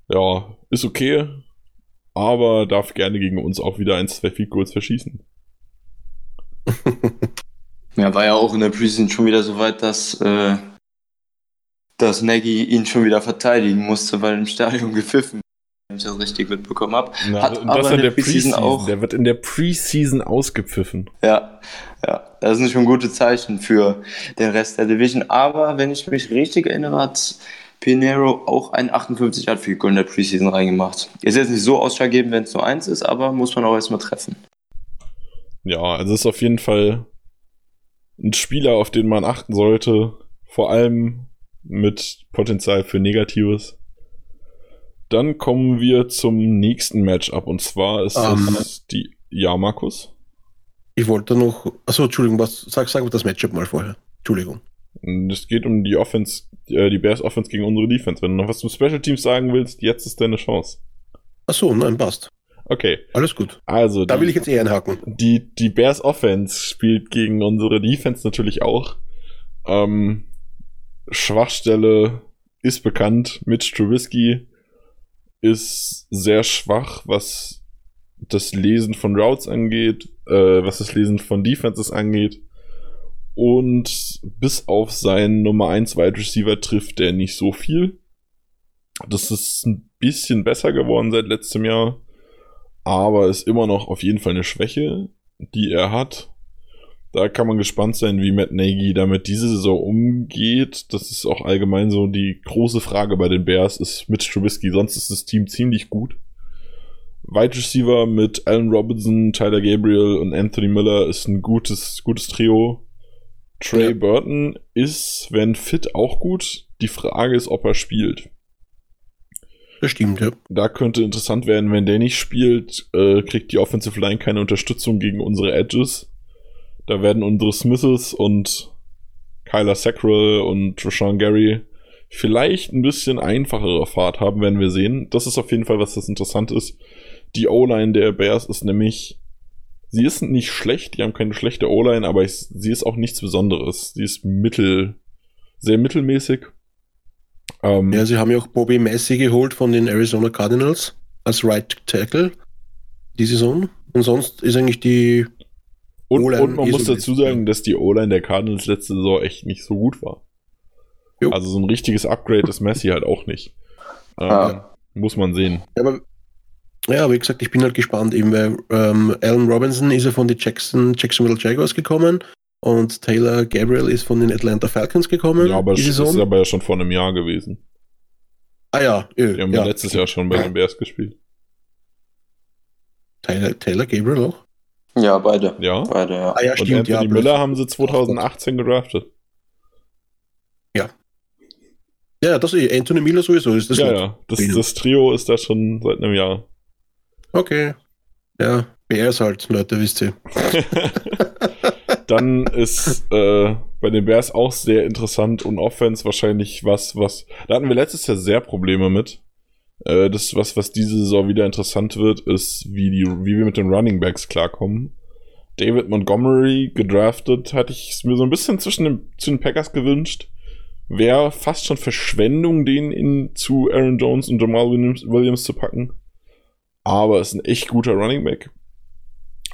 ja, ist okay, aber darf gerne gegen uns auch wieder ein, zwei Field Goals verschießen. ja, war ja auch in der Preseason schon wieder so weit, dass, äh, dass Nagy ihn schon wieder verteidigen musste, weil im Stadion gepfiffen wenn ich das richtig mitbekommen habe. Na, Hat und aber das in der Preseason Preseason. auch. Der wird in der Preseason ausgepfiffen. Ja, ja, das sind schon gute Zeichen für den Rest der Division. Aber wenn ich mich richtig erinnere, hat Pinero auch ein 58 Yard Field Goal in der Preseason reingemacht. Ist jetzt nicht so ausschlaggebend, wenn es nur eins ist, aber muss man auch erstmal treffen. Ja, also ist auf jeden Fall ein Spieler, auf den man achten sollte. Vor allem mit Potenzial für Negatives. Dann kommen wir zum nächsten Matchup und zwar ist Ähm. es die. Ja, Markus? Ich wollte noch. Achso, Entschuldigung, was, sag, sag das Matchup mal vorher. Entschuldigung. Es geht um die Offense, äh, die Bears Offense gegen unsere Defense. Wenn du noch was zum Special Teams sagen willst, jetzt ist deine Chance. Achso, nein, passt. Okay, Alles gut. also Da die- will ich jetzt eher einhaken. die, die Bears Offense spielt gegen unsere Defense natürlich auch. Ähm, Schwachstelle ist bekannt. Mitch Trubisky ist sehr schwach, was das Lesen von Routes angeht, äh, was das Lesen von Defenses angeht. Und bis auf seinen Nummer 1 Wide Receiver trifft er nicht so viel. Das ist ein bisschen besser geworden seit letztem Jahr aber ist immer noch auf jeden Fall eine Schwäche, die er hat. Da kann man gespannt sein, wie Matt Nagy damit diese Saison umgeht. Das ist auch allgemein so die große Frage bei den Bears, ist Mitch Trubisky. Sonst ist das Team ziemlich gut. Wide Receiver mit Allen Robinson, Tyler Gabriel und Anthony Miller ist ein gutes, gutes Trio. Trey Ja. Burton ist, wenn fit, auch gut. Die Frage ist, ob er spielt Das stimmt, ja. da könnte interessant werden, wenn der nicht spielt, äh, kriegt die Offensive Line keine Unterstützung gegen unsere Edges. Da werden unsere Smiths und Kyler Sackrell und Rashawn Gary vielleicht ein bisschen einfachere Fahrt haben, werden wir sehen. Das ist auf jeden Fall, was das interessant ist. Die O-Line der Bears ist nämlich, sie ist nicht schlecht, die haben keine schlechte O-Line, aber ich, sie ist auch nichts Besonderes. Sie ist mittel, sehr mittelmäßig. Ähm, Ja, sie haben ja auch Bobby Messi geholt von den Arizona Cardinals als Right Tackle die Saison. Und sonst ist eigentlich die. Und, O-Line und man eh muss so dazu sagen, dass die O-Line der Cardinals letzte Saison echt nicht so gut war. Jo. Also so ein richtiges Upgrade ist Messi halt auch nicht. Ähm, Ah. Muss man sehen. Ja, aber, ja, wie gesagt, ich bin halt gespannt, eben weil ähm, Alan Robinson ist ja von den Jackson, Jacksonville Jaguars gekommen und Taylor Gabriel ist von den Atlanta Falcons gekommen. Ja, aber das ist aber ja schon vor einem Jahr gewesen. ah ja, ö, Die haben ja. letztes Jahr schon bei den Bears gespielt. Taylor, Taylor Gabriel auch. Ja, beide. Ja. Beide, ja. Ah ja, Und stimmt, Anthony ja. Miller haben sie 2018 gedraftet. Ja, das ist Anthony Miller sowieso. Ist das ja, ja. Das, das Trio ist da schon seit einem Jahr. Okay. Ja, Bears halt, Leute, wisst ihr. Dann ist äh, bei den Bears auch sehr interessant und Offense wahrscheinlich was, was. Da hatten wir letztes Jahr sehr Probleme mit. Äh, das, was, was diese Saison wieder interessant wird, ist, wie, die, wie wir mit den Running Backs klarkommen. David Montgomery gedraftet, hatte ich es mir so ein bisschen zwischen den, zu den Packers gewünscht. Wäre fast schon Verschwendung, den in, zu Aaron Jones und Jamal Williams, Williams zu packen. Aber ist ein echt guter Running Back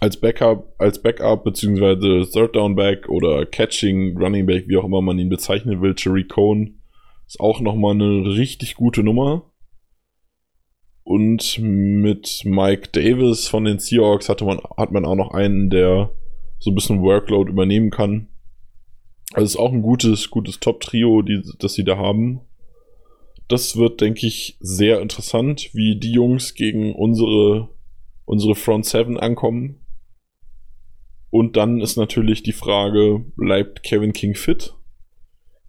als Backup, als Backup beziehungsweise Third Down Back oder Catching Running Back, wie auch immer man ihn bezeichnen will, Jerry Cohn ist auch nochmal eine richtig gute Nummer. Und mit Mike Davis von den Seahawks hatte man, hat man auch noch einen, der so ein bisschen Workload übernehmen kann. Also ist auch ein gutes, gutes Top-Trio, das sie da haben. Das wird, denke ich, sehr interessant, wie die Jungs gegen unsere, unsere Front Seven ankommen. Und dann ist natürlich die Frage, bleibt Kevin King fit?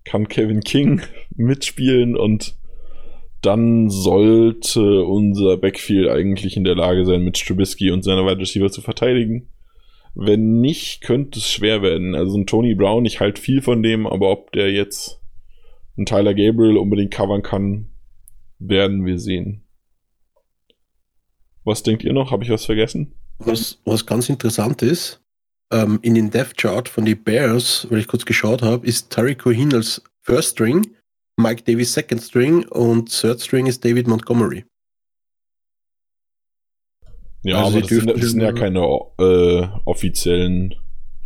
Kann Kevin King mitspielen? Und dann sollte unser Backfield eigentlich in der Lage sein, mit Trubisky und seiner Wide Receiver zu verteidigen. Wenn nicht, könnte es schwer werden. Also ein Tony Brown, ich halte viel von dem, aber ob der jetzt einen Tyler Gabriel unbedingt covern kann, werden wir sehen. Was denkt ihr noch? Habe ich was vergessen? Was, was ganz interessant ist, ähm, in den Death Chart von den Bears, weil ich kurz geschaut habe, ist Tariq Cohen als First String, Mike Davis Second String und Third String ist David Montgomery. Ja, also aber das sind, das sind, ja keine äh, offiziellen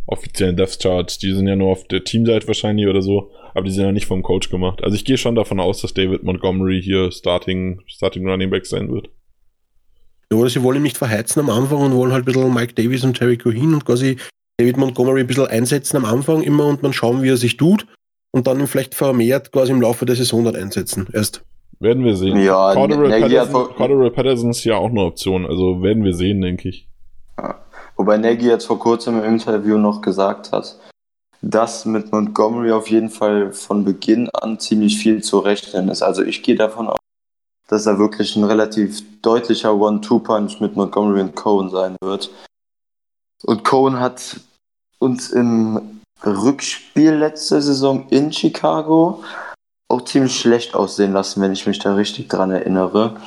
offiziellen Death Charts. Die sind ja nur auf der Teamseite wahrscheinlich oder so, aber die sind ja nicht vom Coach gemacht. Also ich gehe schon davon aus, dass David Montgomery hier Starting, Starting Running Back sein wird. Ja, oder sie wollen ihn nicht verheizen am Anfang und wollen halt ein bisschen Mike Davis und Terry Cohen und quasi David Montgomery ein bisschen einsetzen am Anfang immer und man schauen, wie er sich tut und dann ihn vielleicht vermehrt quasi im Laufe der Saison dann einsetzen. Erst. Werden wir sehen. Ja, Cordero Patterson, Patterson ist ja auch eine Option, also werden wir sehen, denke ich. Ja. Wobei Nagy jetzt vor kurzem im Interview noch gesagt hat, dass mit Montgomery auf jeden Fall von Beginn an ziemlich viel zu rechnen ist. Also ich gehe davon aus, dass er wirklich ein relativ deutlicher One-Two-Punch mit Montgomery und Cohen sein wird. Und Cohen hat uns im Rückspiel letzte Saison in Chicago auch ziemlich schlecht aussehen lassen, wenn ich mich da richtig dran erinnere.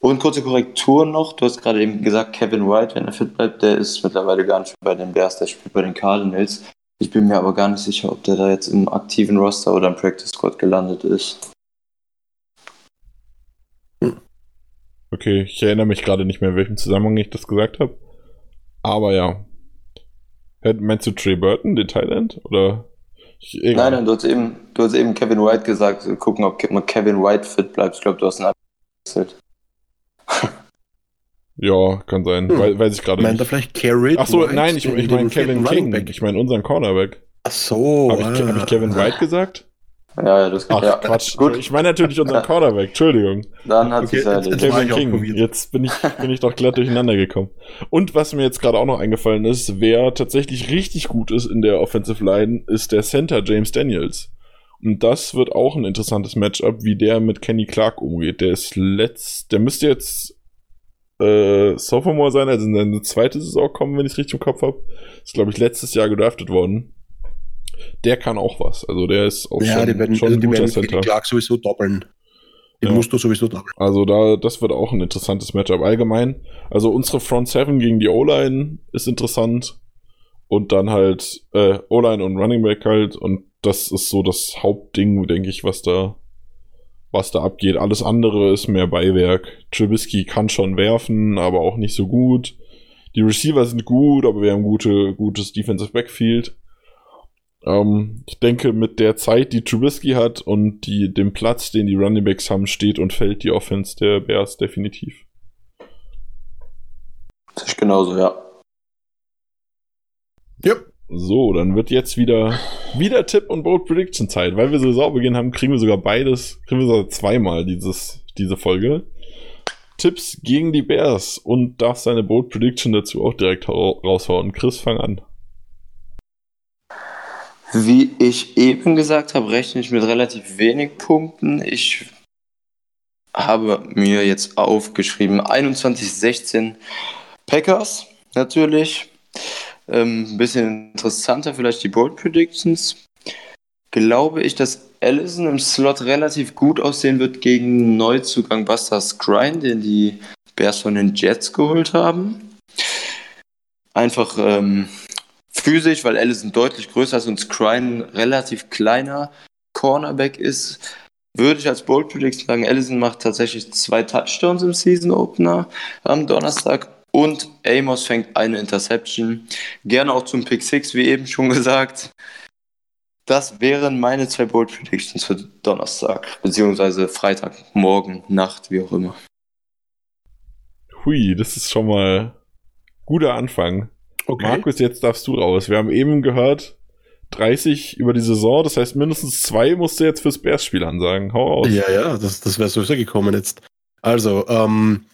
Und kurze Korrektur noch, du hast gerade eben gesagt, Kevin White, wenn er fit bleibt, der ist mittlerweile gar nicht mehr bei den Bears, der spielt bei den Cardinals. Ich bin mir aber gar nicht sicher, ob der da jetzt im aktiven Roster oder im Practice Squad gelandet ist. Okay, ich erinnere mich gerade nicht mehr, in welchem Zusammenhang ich das gesagt habe. Aber ja. Meinst du Trey Burton, den Thailand? Oder? Nein, nein, du hast, eben, du hast eben Kevin White gesagt, gucken, ob Kevin White fit bleibt. Ich glaube, du hast ihn abgewechselt. Ja, kann sein. Hm. Weiß, weiß ich gerade nicht. Meint er vielleicht Carrot? Achso, nein, ich, ich meine Kevin King. Ich meine unseren Cornerback. Ach so. Habe ich, hab ich Kevin White gesagt? Ja, ja, das Ach, ja. Quatsch. Gut. Ich meine natürlich unseren Cornerback, Entschuldigung. Dann hat okay, sich ja Kevin King. Jetzt bin ich, bin ich doch glatt durcheinander gekommen. Und was mir jetzt gerade auch noch eingefallen ist, wer tatsächlich richtig gut ist in der Offensive Line, ist der Center James Daniels. Und das wird auch ein interessantes Matchup, wie der mit Kenny Clark umgeht. Der ist letzt, der müsste jetzt äh, Sophomore sein, also in seine zweite Saison kommen, wenn ich es richtig im Kopf habe. Ist, glaube ich, letztes Jahr gedraftet worden der kann auch was. Also der ist auch ja, schon, die werden, schon also die werden Center. Clark sowieso doppeln. Den ja. musst du sowieso doppeln. Also da, das wird auch ein interessantes Matchup allgemein. Also unsere Front 7 gegen die O-Line ist interessant. Und dann halt äh, O-Line und Running Back halt. Und das ist so das Hauptding, denke ich, was da, was da abgeht. Alles andere ist mehr Beiwerk. Trubisky kann schon werfen, aber auch nicht so gut. Die Receiver sind gut, aber wir haben gute, gutes Defensive Backfield. Ähm, ich denke, mit der Zeit, die Trubisky hat und die, dem Platz, den die Running Backs haben, steht und fällt die Offense der Bears definitiv. Das ist genauso, ja. Yep. So, dann wird jetzt wieder, wieder Tipp und Bold Prediction Zeit. Weil wir Saisonbeginn haben, kriegen wir sogar beides, kriegen wir sogar zweimal dieses, diese Folge. Tipps gegen die Bears und darf seine Bold Prediction dazu auch direkt raushauen. Chris, fang an. Wie ich eben gesagt habe, rechne ich mit relativ wenig Punkten. Ich habe mir jetzt aufgeschrieben 21-16 Packers natürlich. Ähm, ein bisschen interessanter vielleicht die Bold Predictions. Glaube ich, dass Allison im Slot relativ gut aussehen wird gegen Neuzugang Buster Skrine, den die Bears von den Jets geholt haben. Einfach ähm, physisch, weil Allison deutlich größer ist und Scrine relativ kleiner Cornerback ist, würde ich als Bold Prediction sagen, Allison macht tatsächlich zwei Touchdowns im Season Opener am Donnerstag und Amos fängt eine Interception. Gerne auch zum Pick 6, wie eben schon gesagt. Das wären meine zwei Bold Predictions für Donnerstag, beziehungsweise Freitag, morgen, Nacht, wie auch immer. Hui, das ist schon mal guter Anfang. Okay. Markus, jetzt darfst du raus. Wir haben eben gehört, 30 über die Saison, das heißt mindestens zwei musst du jetzt fürs Bears-Spiel ansagen. Hau aus. Ja, ja, das, das wäre sowieso gekommen jetzt. Also, ähm,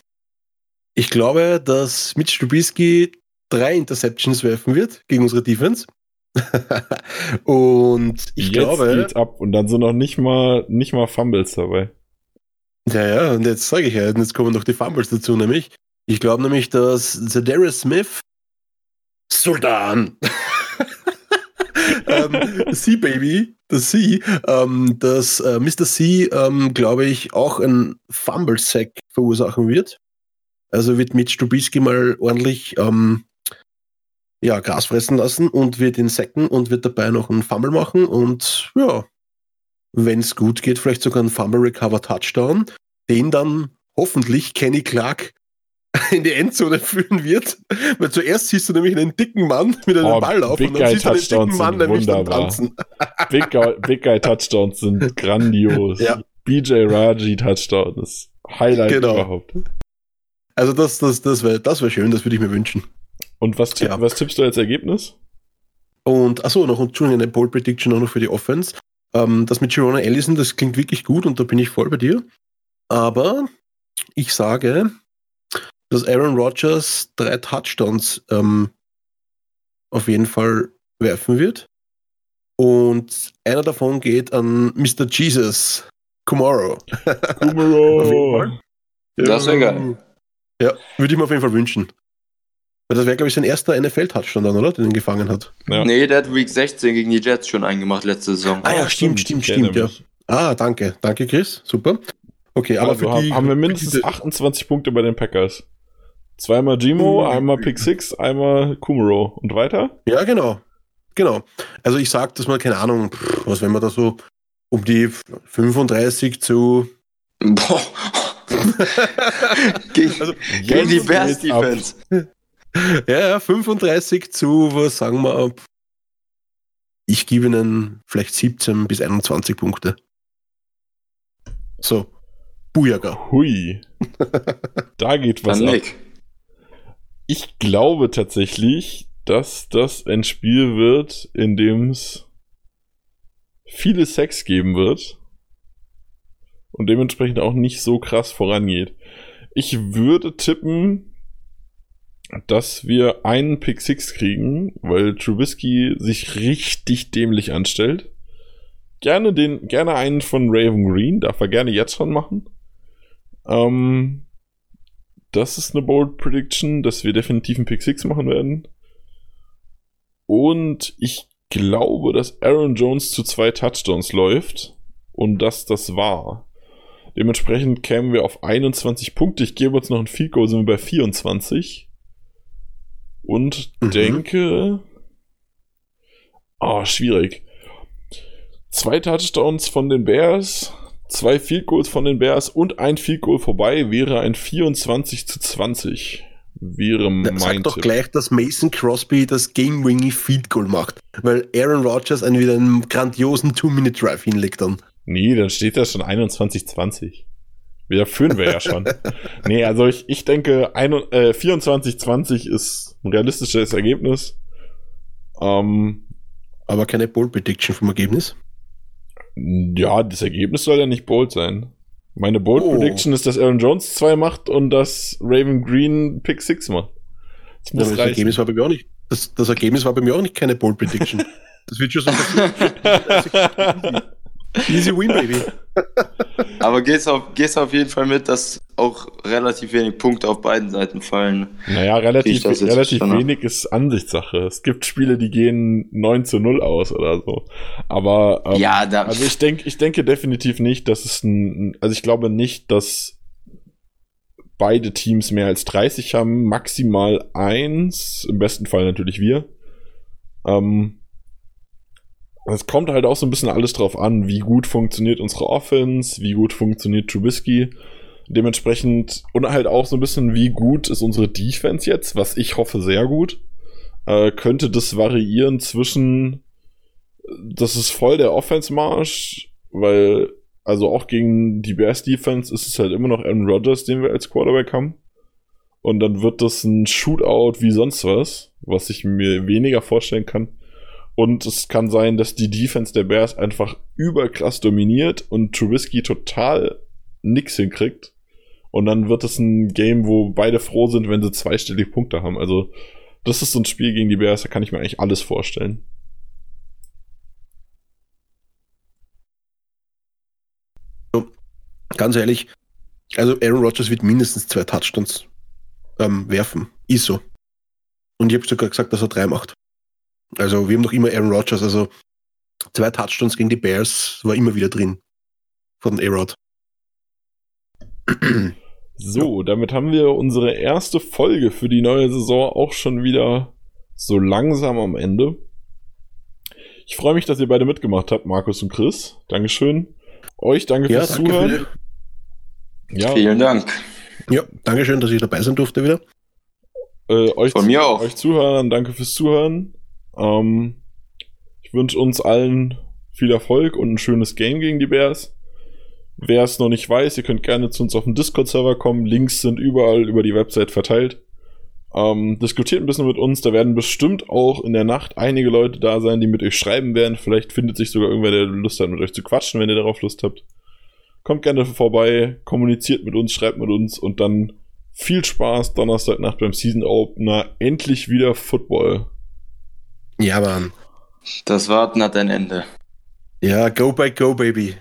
ich glaube, dass Mitch Trubisky drei Interceptions werfen wird gegen unsere Defense. und ich jetzt glaube. Geht's ab und dann sind noch nicht mal, nicht mal Fumbles dabei. Ja, ja, und jetzt sage ich ja, jetzt kommen noch die Fumbles dazu, nämlich. Ich glaube nämlich, dass Zedarius Smith Sultan. ähm, Sea Baby, das Sea, ähm, dass äh, Mr. C, ähm, glaube ich, auch ein Fumble-Sack verursachen wird. Also wird Mitch Trubisky mal ordentlich ähm, ja, Gras fressen lassen und wird ihn sacken und wird dabei noch einen Fumble machen und ja, wenn es gut geht, vielleicht sogar einen Fumble Recover Touchdown, den dann hoffentlich Kenny Clark in die Endzone führen wird. Weil zuerst siehst du nämlich einen dicken Mann mit einem Oh, Ball auf Big und dann Guy siehst du einen dicken Touchdowns Mann nämlich dann tanzen. Big Guy, Big Guy Touchdowns sind grandios. Ja. BJ Raji Touchdown ist Highlight Genau. überhaupt. Also das, das, das wäre das wär schön, das würde ich mir wünschen. Und was, tipp, Ja. was tippst du als Ergebnis? Und achso, noch Entschuldigung, eine Pole Prediction auch noch für die Offense. Ähm, das mit Girona Ellison, das klingt wirklich gut und da bin ich voll bei dir. Aber ich sage, dass Aaron Rodgers drei Touchdowns ähm, auf jeden Fall werfen wird. Und einer davon geht an Mr. Jesus Numero. Fall. Das wäre geil. Ja, würde ich mir auf jeden Fall wünschen. Weil das wäre, glaube ich, sein erster NFL-Touchdown dann, oder? Den er gefangen hat. Ja. Nee, der hat Week 16 gegen die Jets schon eingemacht letzte Saison. Ah ja, stimmt, stimmt, stimmt, ja. Ah, danke. Danke, Chris. Super. Okay, aber Also für haben, die, haben wir mindestens diese- 28 Punkte bei den Packers. Zweimal Gimo, Mhm. einmal Pick Six, einmal Kumaro. Und weiter? Ja, genau. Genau. Also ich sag, dass man, keine Ahnung, was wenn man da so um die 35 zu. Boah. gegen, Also, gegen die Bears ab. Defense. ja, ja, 35 zu, was sagen wir, ich gebe ihnen vielleicht 17 bis 21 Punkte. So. Bujaga. Hui. da geht was Dann ab. Nick. Ich glaube tatsächlich, dass das ein Spiel wird, in dem es viele Sex geben wird und dementsprechend auch nicht so krass vorangeht. Ich würde tippen, dass wir einen Pick Six kriegen, weil Trubisky sich richtig dämlich anstellt. Gerne den, gerne einen von Raven Green, darf er gerne jetzt schon machen. Ähm, das ist eine Bold Prediction, dass wir definitiv einen Pick 6 machen werden. Und ich glaube, dass Aaron Jones zu zwei Touchdowns läuft und dass das war. Dementsprechend kämen wir auf 21 Punkte. Ich gebe uns noch ein Goal, sind wir bei 24. Und Mhm. denke. Ah, schwierig. Zwei Touchdowns von den Bears, zwei Field Goals von den Bears und ein Field Goal vorbei wäre ein 24 zu 20. Wäre mein Sag doch Tipp. gleich, dass Mason Crosby das Game-Winning Field Goal macht. Weil Aaron Rodgers einen wieder einen grandiosen Two-Minute-Drive hinlegt dann. Nee, dann steht da schon 21 20. Wieder führen wir ja schon. nee, also ich, ich denke, ein, äh, 24 20 ist ein realistisches Ergebnis. Ähm, Aber keine Bold Prediction vom Ergebnis. ja, das Ergebnis soll ja nicht bold sein. Meine Bold Oh. Prediction ist, dass Aaron Jones 2 macht und dass Raven Green Pick 6 macht. Das Ja, muss das reichen. Ergebnis war bei mir auch nicht. Das, das Ergebnis war bei mir auch nicht keine Bold Prediction. Das wird schon so. Easy win, baby. Aber gehst auf, gehst auf jeden Fall mit, dass auch relativ wenig Punkte auf beiden Seiten fallen. Naja, relativ, relativ wenig ist Ansichtssache. Es gibt Spiele, die gehen 9 zu 0 aus oder so. Aber ähm, ja, da. also ich denke, ich denke definitiv nicht, dass es ein, also ich glaube nicht, dass beide Teams mehr als 30 haben, maximal eins, im besten Fall natürlich wir. Ähm, es kommt halt auch so ein bisschen alles drauf an, wie gut funktioniert unsere Offense, wie gut funktioniert Trubisky. Dementsprechend, und halt auch so ein bisschen, wie gut ist unsere Defense jetzt, was ich hoffe sehr gut. Äh, könnte das variieren zwischen, das ist voll der Offense-Marsch, weil, also auch gegen die Bears Defense ist es halt immer noch Aaron Rodgers, den wir als Quarterback haben. Und dann wird das ein Shootout wie sonst was, was ich mir weniger vorstellen kann. Und es kann sein, dass die Defense der Bears einfach überkrass dominiert und Trubisky total nix hinkriegt. Und dann wird es ein Game, wo beide froh sind, wenn sie zweistellige Punkte haben. Also, das ist so ein Spiel gegen die Bears, da kann ich mir eigentlich alles vorstellen. Ganz ehrlich, also Aaron Rodgers wird mindestens zwei Touchdowns ähm, werfen. Ist so. Und ich habe sogar gesagt, dass er drei macht. Also wir haben noch immer Aaron Rodgers, also zwei Touchdowns gegen die Bears war immer wieder drin. Von A-Rod. So, damit haben wir unsere erste Folge für die neue Saison auch schon wieder so langsam am Ende. Ich freue mich, dass ihr beide mitgemacht habt, Markus und Chris. Dankeschön. Euch danke Ja, fürs danke Zuhören. für ja, Vielen Dank. Ja, Dankeschön, dass ich dabei sein durfte wieder. Äh, euch, Von mir auch. euch Zuhörern, danke fürs Zuhören. Ähm, ich wünsche uns allen viel Erfolg und ein schönes Game gegen die Bears. Wer es noch nicht weiß, ihr könnt gerne zu uns auf den Discord-Server kommen. Links sind überall über die Website verteilt. Ähm, diskutiert ein bisschen mit uns. Da werden bestimmt auch in der Nacht einige Leute da sein, die mit euch schreiben werden. Vielleicht findet sich sogar irgendwer, der Lust hat, mit euch zu quatschen, wenn ihr darauf Lust habt. Kommt gerne vorbei, kommuniziert mit uns, schreibt mit uns und dann viel Spaß Donnerstagnacht beim Season Opener. Endlich wieder Football. Ja, Mann. Das Warten hat ein Ende. Ja, go by go, baby.